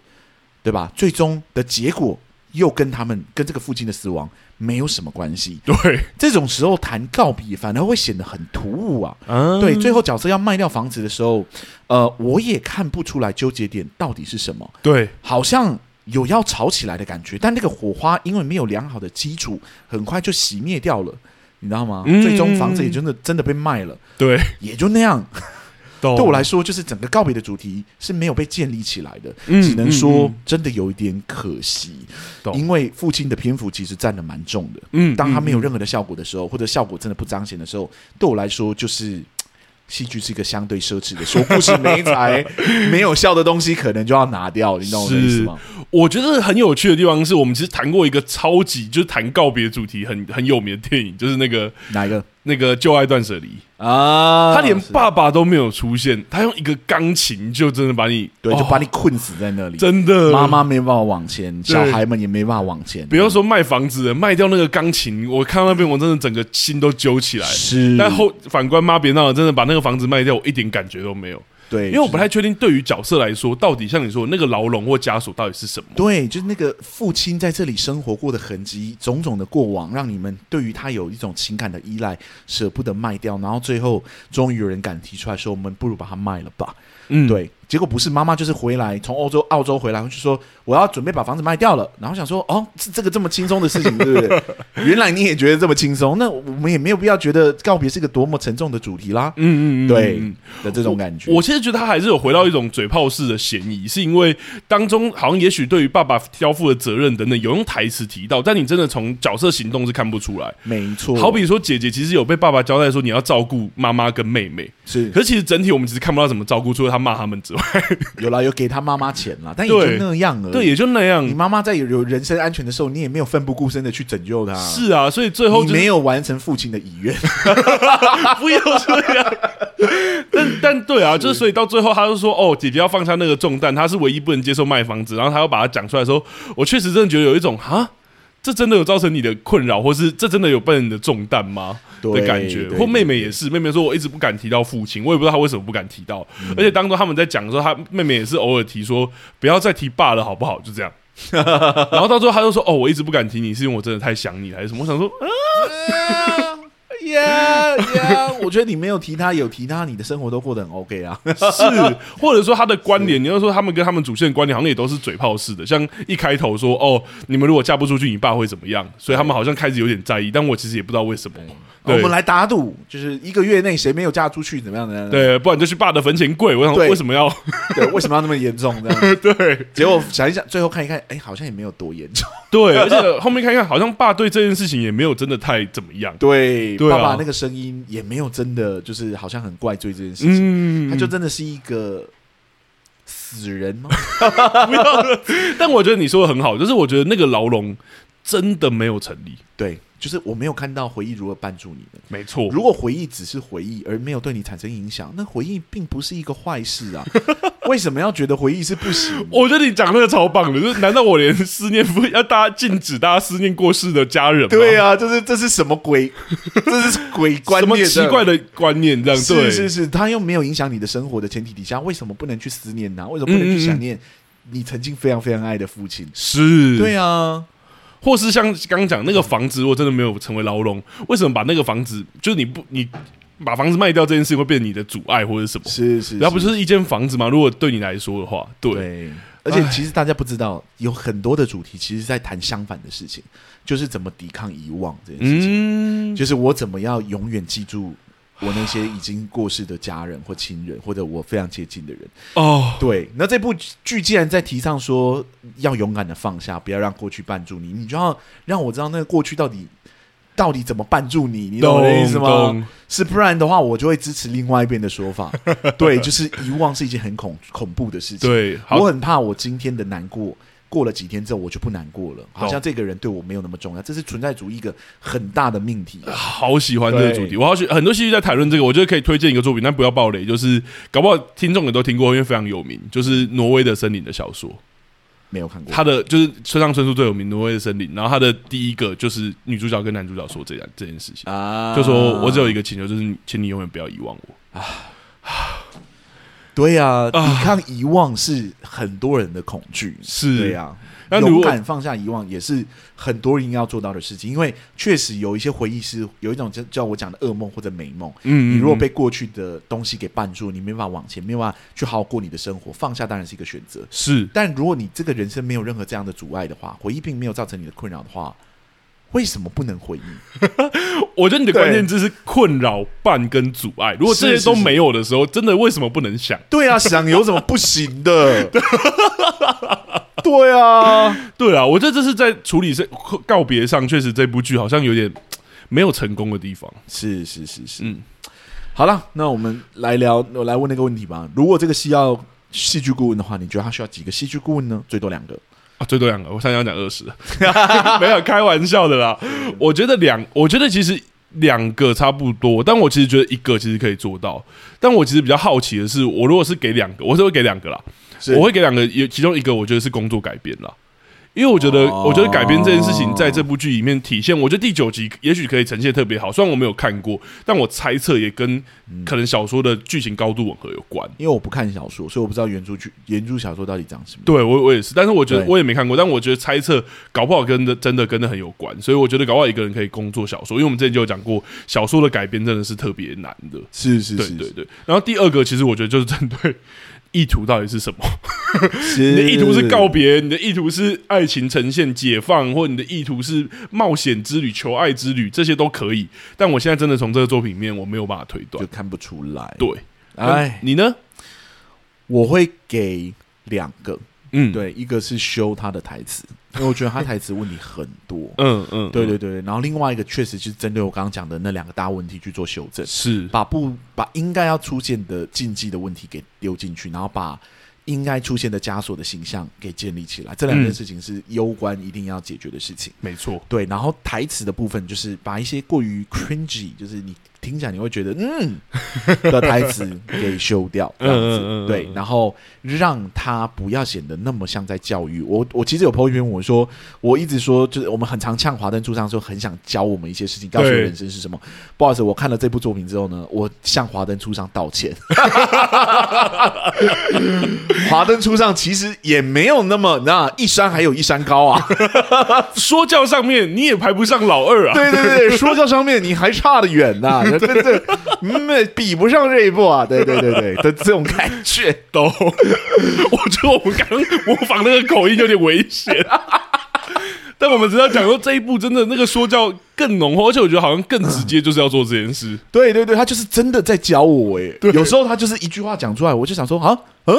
对吧？最终的结果。又跟他们跟这个父亲的死亡没有什么关系。对，这种时候谈告别反而会显得很突兀啊。嗯，对，最后角色要卖掉房子的时候，呃，我也看不出来纠结点到底是什么。对，好像有要吵起来的感觉，但那个火花因为没有良好的基础，很快就熄灭掉了，你知道吗？嗯，最终房子也真的真的被卖了。对，也就那样。对我来说，就是整个告别的主题是没有被建立起来的，嗯、只能说真的有一点可惜。嗯、因为父亲的篇幅其实占的蛮重的，嗯，当他没有任何的效果的时候，嗯、或者效果真的不彰显的时候，对我来说就是。戏剧是一个相对奢侈的，说故事没才没有效的东西，可能就要拿掉，你懂我的意思吗？我觉得很有趣的地方是我们其实谈过一个超级就是谈告别主题很很有名的电影，就是那个哪一个？那个旧爱断舍离。啊，他连爸爸都没有出现，他用一个钢琴就真的把你对，就把你困死在那里，真的，妈妈没办法往前，小孩们也没办法往前。不要说卖房子，卖掉那个钢琴，我看到那边我真的整个心都揪起来。是，但后反观妈别闹了，真的把那个房子卖掉，我一点感觉都没有。对，因为我不太确定，对于角色来说，到底像你说那个牢笼或枷锁到底是什么？对，就是那个父亲在这里生活过的痕迹，种种的过往，让你们对于他有一种情感的依赖，舍不得卖掉，然后最后终于有人敢提出来说，我们不如把它卖了吧。嗯，对。结果不是妈妈，就是回来从欧洲、澳洲回来，就说我要准备把房子卖掉了。然后想说，哦，是这个这么轻松的事情，对不对？原来你也觉得这么轻松，那我们也没有必要觉得告别是一个多么沉重的主题啦。嗯嗯嗯，对的这种感觉。我，我其实觉得他还是有回到一种嘴炮式的嫌疑，是因为当中好像也许对于爸爸交付的责任等等有用台词提到，但你真的从角色行动是看不出来。没错，好比说姐姐其实有被爸爸交代说你要照顾妈妈跟妹妹，是，可是其实整体我们其实看不到怎么照顾，除了他骂他们之外，有啦，有给他妈妈钱啦，但也就那样了。对，也就那样。你妈妈在有有人身安全的时候，你也没有奋不顾身的去拯救她。是啊，所以最后、就是、你没有完成父亲的遗愿，不要这样。但但对啊，就是所以到最后，他就说：“哦，姐姐要放下那个重担，她是唯一不能接受卖房子。”然后他又把它讲出来的时候，我确实真的觉得有一种哈。这真的有造成你的困扰，或是这真的有被你的重担吗？的感觉，或妹妹也是，妹妹说我一直不敢提到父亲，我也不知道她为什么不敢提到。嗯、而且当中他们在讲的时候，她妹妹也是偶尔提说不要再提爸了，好不好？就这样。然后到最后，他就说：“哦，我一直不敢提你，是因为我真的太想你，还是什么？”我想说啊。呀呀！我觉得你没有提他，有提他，你的生活都过得很 OK 啊。是，或者说他的观点，你要说他们跟他们主线的观点，好像也都是嘴炮式的。像一开头说：“哦，你们如果嫁不出去，你爸会怎么样？”所以他们好像开始有点在意。但我其实也不知道为什么。我们来打赌，就是一个月内谁没有嫁出去，怎么样的？对，不然就去爸的坟前跪。我想说为什么要？对，为什么要那么严重？这样 对。结果想一想，最后看一看，哎，好像也没有多严重。对，而且后面看一看，好像爸对这件事情也没有真的太怎么样。对对，爸爸那个声音也没有真的就是好像很怪罪这件事情。他就真的是一个死人吗？不要。但我觉得你说的很好，就是我觉得那个牢笼真的没有成立。对。就是我没有看到回忆如何绊住你们，没错。如果回忆只是回忆，而没有对你产生影响，那回忆并不是一个坏事啊。为什么要觉得回忆是不行？我觉得你讲那个超棒的，就是难道我连思念不要大家禁止大家思念过世的家人吗？对啊，就是这是什么鬼？这是鬼观念？什么奇怪的观念？这样是是是，他又没有影响你的生活的前提底下，为什么不能去思念呢？为什么不能去想念你曾经非常非常爱的父亲？是，对啊。或是像刚刚讲那个房子，如果真的没有成为牢笼，为什么把那个房子，就是你不你把房子卖掉这件事会变成你的阻碍或者什么？是是，然后不是一间房子吗？如果对你来说的话，对。对，而且其实大家不知道，有很多的主题其实在谈相反的事情，就是怎么抵抗遗忘这件事情，嗯，就是我怎么要永远记住。我那些已经过世的家人或亲人，或者我非常接近的人哦，对，那这部剧既然在提倡说要勇敢的放下，不要让过去绊住你，你就要让我知道那个过去到底到底怎么绊住你，你懂我的意思吗？是不然的话，我就会支持另外一边的说法。对，就是遗忘是一件很恐恐怖的事情。对，我很怕我今天的难过。过了几天之后，我就不难过了，好像这个人对我没有那么重要。这是存在主义一个很大的命题。好喜欢这个主题，我好喜很多戏剧在谈论这个。我觉得可以推荐一个作品，但不要暴雷，就是搞不好听众也都听过，因为非常有名，就是挪威的森林的小说。没有看过。他的就是村上春树最有名，挪威的森林。然后他的第一个就是女主角跟男主角说这样这件事情啊，就说我只有一个请求，就是请你永远不要遗忘我啊。对呀、啊，抵抗遗忘是很多人的恐惧，是对呀、啊。勇敢放下遗忘也是很多人要做到的事情，因为确实有一些回忆是有一种叫叫我讲的噩梦或者美梦。嗯，嗯，你如果被过去的东西给绊住，你没办法往前，没办法去好好过你的生活。放下当然是一个选择，是。但如果你这个人生没有任何这样的阻碍的话，回忆并没有造成你的困扰的话。为什么不能回应？我觉得你的关键字是困扰、绊跟阻碍。如果这些都没有的时候，真的为什么不能想？对啊，想有什么不行的？对啊，对啊，我觉得这是在处理这告别上，确实这部剧好像有点没有成功的地方。是是是是，嗯，好了，那我们来聊，我来问那个问题吧。如果这个戏要戏剧顾问的话，你觉得他需要几个戏剧顾问呢？最多两个。最多两个，我三要讲二十，没有开玩笑的啦。我觉得两，我觉得其实两个差不多，但我其实觉得一个其实可以做到。但我其实比较好奇的是，我如果是给两个，我是会给两个啦，我会给两个，有其中一个我觉得是工作改变啦。因为我觉得，我觉得改编这件事情在这部剧里面体现，我觉得第九集也许可以呈现特别好。虽然我没有看过，但我猜测也跟可能小说的剧情高度吻合有关。因为我不看小说，所以我不知道原著剧、原著小说到底长什么。对，我我也是，但是我觉得我也没看过，但我觉得猜测搞不好跟的真的跟的很有关。所以我觉得搞不好一个人可以工作小说，因为我们之前就有讲过，小说的改编真的是特别难的。是是是，对对对。然后第二个，其实我觉得就是针对。意图到底是什么？你的意图是告别，你的意图是爱情呈现解放，或你的意图是冒险之旅、求爱之旅，这些都可以。但我现在真的从这个作品里面，我没有办法推断，就看不出来。对，哎，你呢？我会给两个，嗯，对，一个是修他的台词，因为我觉得他台词问题很多。嗯嗯，对对对。然后另外一个确实就是针对我刚刚讲的那两个大问题去做修正，是把不把应该要出现的禁忌的问题给丢进去，然后把。应该出现的枷锁的形象给建立起来，这两件事情是攸关一定要解决的事情。没错，对。然后台词的部分就是把一些过于 cringy，就是你听起来你会觉得嗯的台词 给修掉，这样子。对，然后让他不要显得那么像在教育我。我其实有 po 一篇我说，我一直说就是我们很常呛华灯初上说很想教我们一些事情，告诉我人生是什么。不好意思，我看了这部作品之后呢，我向华灯初上道歉。华灯初上其实也没有那么那一山还有一山高啊，说教上面你也排不上老二啊，对对对，说教上面你还差得远呐、啊，真的，嗯，比不上这一步啊，对对对对的这种感觉都，我觉得我们刚模仿那个口音有点危险。但我们只要讲说这一步真的那个说教更浓厚，而且我觉得好像更直接，就是要做这件事。对对对，他就是真的在教我哎，有时候他就是一句话讲出来，我就想说啊，嗯，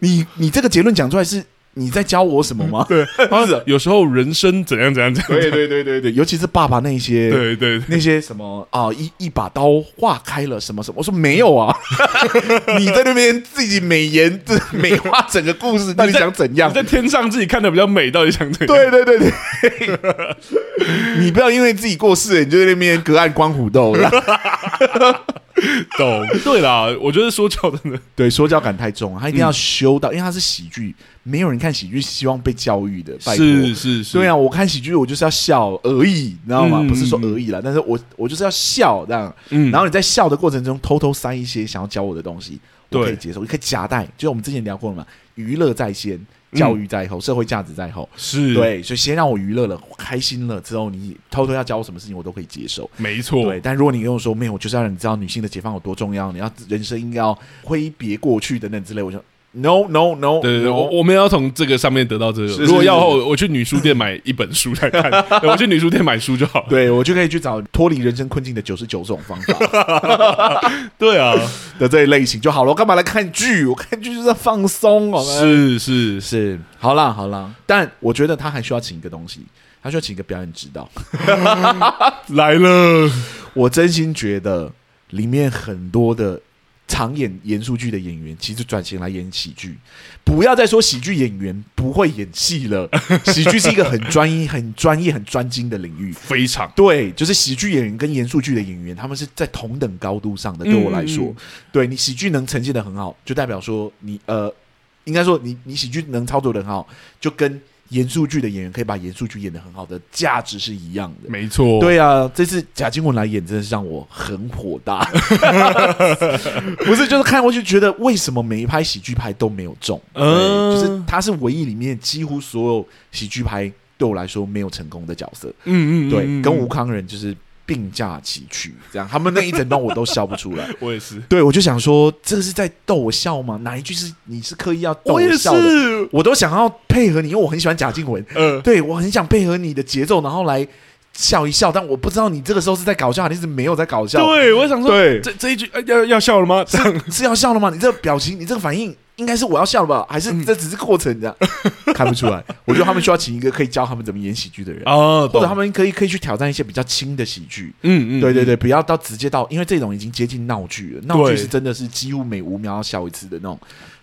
你你这个结论讲出来是。你在教我什么吗？对，是有时候人生怎样怎样怎样。对对对对对，尤其是爸爸那些，对对那些什么啊，一一把刀划开了什么什么。我说没有啊，你在那边自己美言美化整个故事，到底想怎样？在天上自己看的比较美，到底想怎样？对对对对，你不要因为自己过世，你就在那边隔岸观虎斗。懂？对啦，我觉得说教真的 对说教感太重了，他一定要修到，因为他是喜剧。没有人看喜剧希望被教育的，拜托，是是是，对啊，我看喜剧我就是要笑而已，你知道吗？嗯、不是说而已啦，但是我我就是要笑这样，嗯，然后你在笑的过程中偷偷塞一些想要教我的东西，我可以接受，你可以夹带，就我们之前聊过了嘛，娱乐在先，教育在后，嗯、社会价值在后，是对，所以先让我娱乐了，开心了之后，你偷偷要教我什么事情，我都可以接受，没错，对。但如果你跟我说没有，我就是要让你知道女性的解放有多重要，你要人生应该要挥别过去等等之类，我就。No no no，对对对，我我们要从这个上面得到这个。如果要后，我去女书店买一本书来看。我去女书店买书就好了。对，我就可以去找脱离人生困境的九十九种方法。对啊，的这一类型就好了。我干嘛来看剧？我看剧就是在放松哦。是是是，好啦好啦，但我觉得他还需要请一个东西，他需要请一个表演指导。来了，我真心觉得里面很多的。常演严肃剧的演员，其实转型来演喜剧。不要再说喜剧演员不会演戏了，喜剧是一个很专一、很专业、很专精的领域。非常对，就是喜剧演员跟严肃剧的演员，他们是在同等高度上的。对我来说，嗯嗯对你喜剧能呈现的很好，就代表说你呃，应该说你你喜剧能操作的很好，就跟。严肃剧的演员可以把严肃剧演得很好的价值是一样的，没错。对啊，这次贾静雯来演，真的是让我很火大。不是，就是看过去觉得为什么每一拍喜剧拍都没有中？嗯，就是他是唯一里面几乎所有喜剧拍对我来说没有成功的角色。嗯嗯，对，跟吴康仁就是。并驾齐驱，这样他们那一整段我都笑不出来。我也是，对我就想说，这个是在逗我笑吗？哪一句是你是刻意要逗我笑的？我，也是我都想要配合你，因为我很喜欢贾静雯。嗯、呃，对我很想配合你的节奏，然后来笑一笑。但我不知道你这个时候是在搞笑，还是没有在搞笑。对，我想说，对这这一句要要笑了吗？是，是要笑了吗？你这个表情，你这个反应。应该是我要笑了吧？还是这只是过程这样？嗯、看不出来。我觉得他们需要请一个可以教他们怎么演喜剧的人哦，或者他们可以可以去挑战一些比较轻的喜剧。嗯嗯，对对对，不要到直接到，因为这种已经接近闹剧了。闹剧是真的是几乎每五秒要笑一次的那种。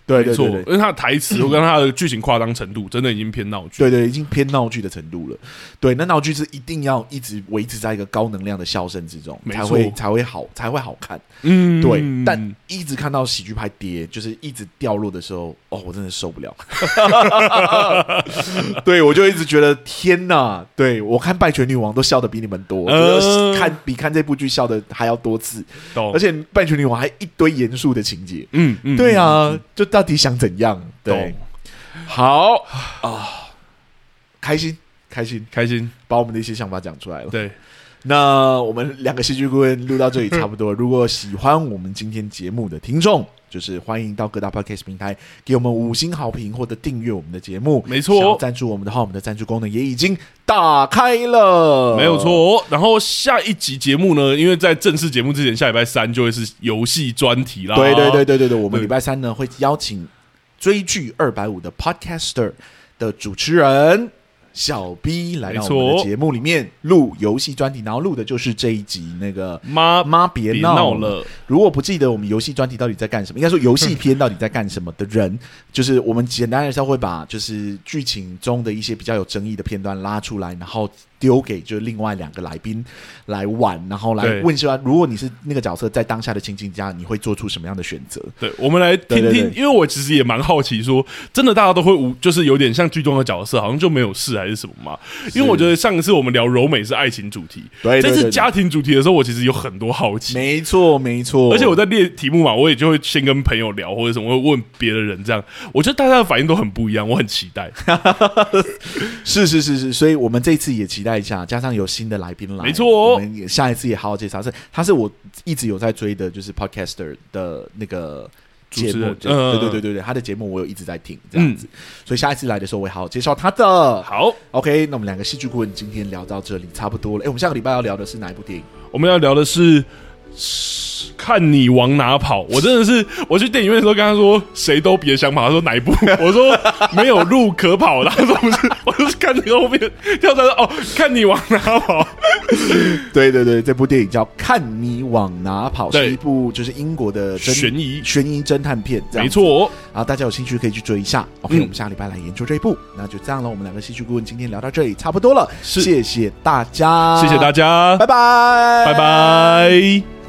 对，对，错，对，因为他的台词跟他的剧情夸张程度，真的已经偏闹剧。对，对对，已经偏闹剧的程度了。对，那闹剧是一定要一直维持在一个高能量的笑声之中，才会才会好，才会好看。嗯，对。但一直看到喜剧拍跌，就是一直掉落的时候，哦，我真的受不了。对，我就一直觉得天哪！对，我看《败犬女王》都笑的比你们多，呃、看比看这部剧笑的还要多次。懂而且《败犬女王》还一堆严肃的情节。嗯嗯，对啊，嗯、就。到底想怎样？对，好。啊，开心，开心，开心，把我们的一些想法讲出来了。对，那我们两个戏剧顾问录到这里差不多。如果喜欢我们今天节目的听众，就是欢迎到各大 Podcast 平台给我们五星好评或者订阅我们的节目。没错，赞助我们的话，我们的赞助功能也已经打开了。没有错。然后下一集节目呢，因为在正式节目之前，下礼拜三就会是游戏专题啦。对对对对对对，我们礼拜三呢会邀请。追剧二百五的 Podcaster 的主持人。小 B 来到我们的节目里面录游戏专题，然后录的就是这一集那个妈妈别闹了。如果不记得我们游戏专题到底在干什么，应该说 游戏片到底在干什么的人，就是我们简单来说会把就是剧情中的一些比较有争议的片段拉出来，然后。丢给就是另外两个来宾来玩，然后来问说：如果你是那个角色，在当下的情境下，你会做出什么样的选择？对，我们来听听，因为我其实也蛮好奇说，说真的，大家都会无，就是有点像剧中的角色，好像就没有事还是什么嘛？因为我觉得上一次我们聊柔美是爱情主题，对，这次家庭主题的时候，我其实有很多好奇。没错，没错。而且我在列题目嘛，我也就会先跟朋友聊或者什么，会问别的人这样。我觉得大家的反应都很不一样，我很期待。是是是是，所以我们这次也期待。一下，加上有新的来宾来，没错，我们也下一次也好好介绍。是，他是我一直有在追的，就是 Podcaster 的那个节目，对对对对对，他的节目我有一直在听，这样子。所以下一次来的时候，我也好好介绍他的。好，OK，那我们两个戏剧顾问今天聊到这里差不多了。哎，我们下个礼拜要聊的是哪一部电影？我们要聊的是。看你往哪跑！我真的是，我去电影院的时候跟他说，谁都别想跑。他说哪一部？我说没有路可跑。他说不是，我就是看你后面跳出来说哦，看你往哪跑。对对对，这部电影叫《看你往哪跑》，是一部就是英国的悬疑悬疑侦探片，没错。啊，大家有兴趣可以去追一下。OK，我们下礼拜来研究这一部。那就这样了，我们两个戏剧顾问今天聊到这里差不多了，谢谢大家，谢谢大家，拜拜，拜拜。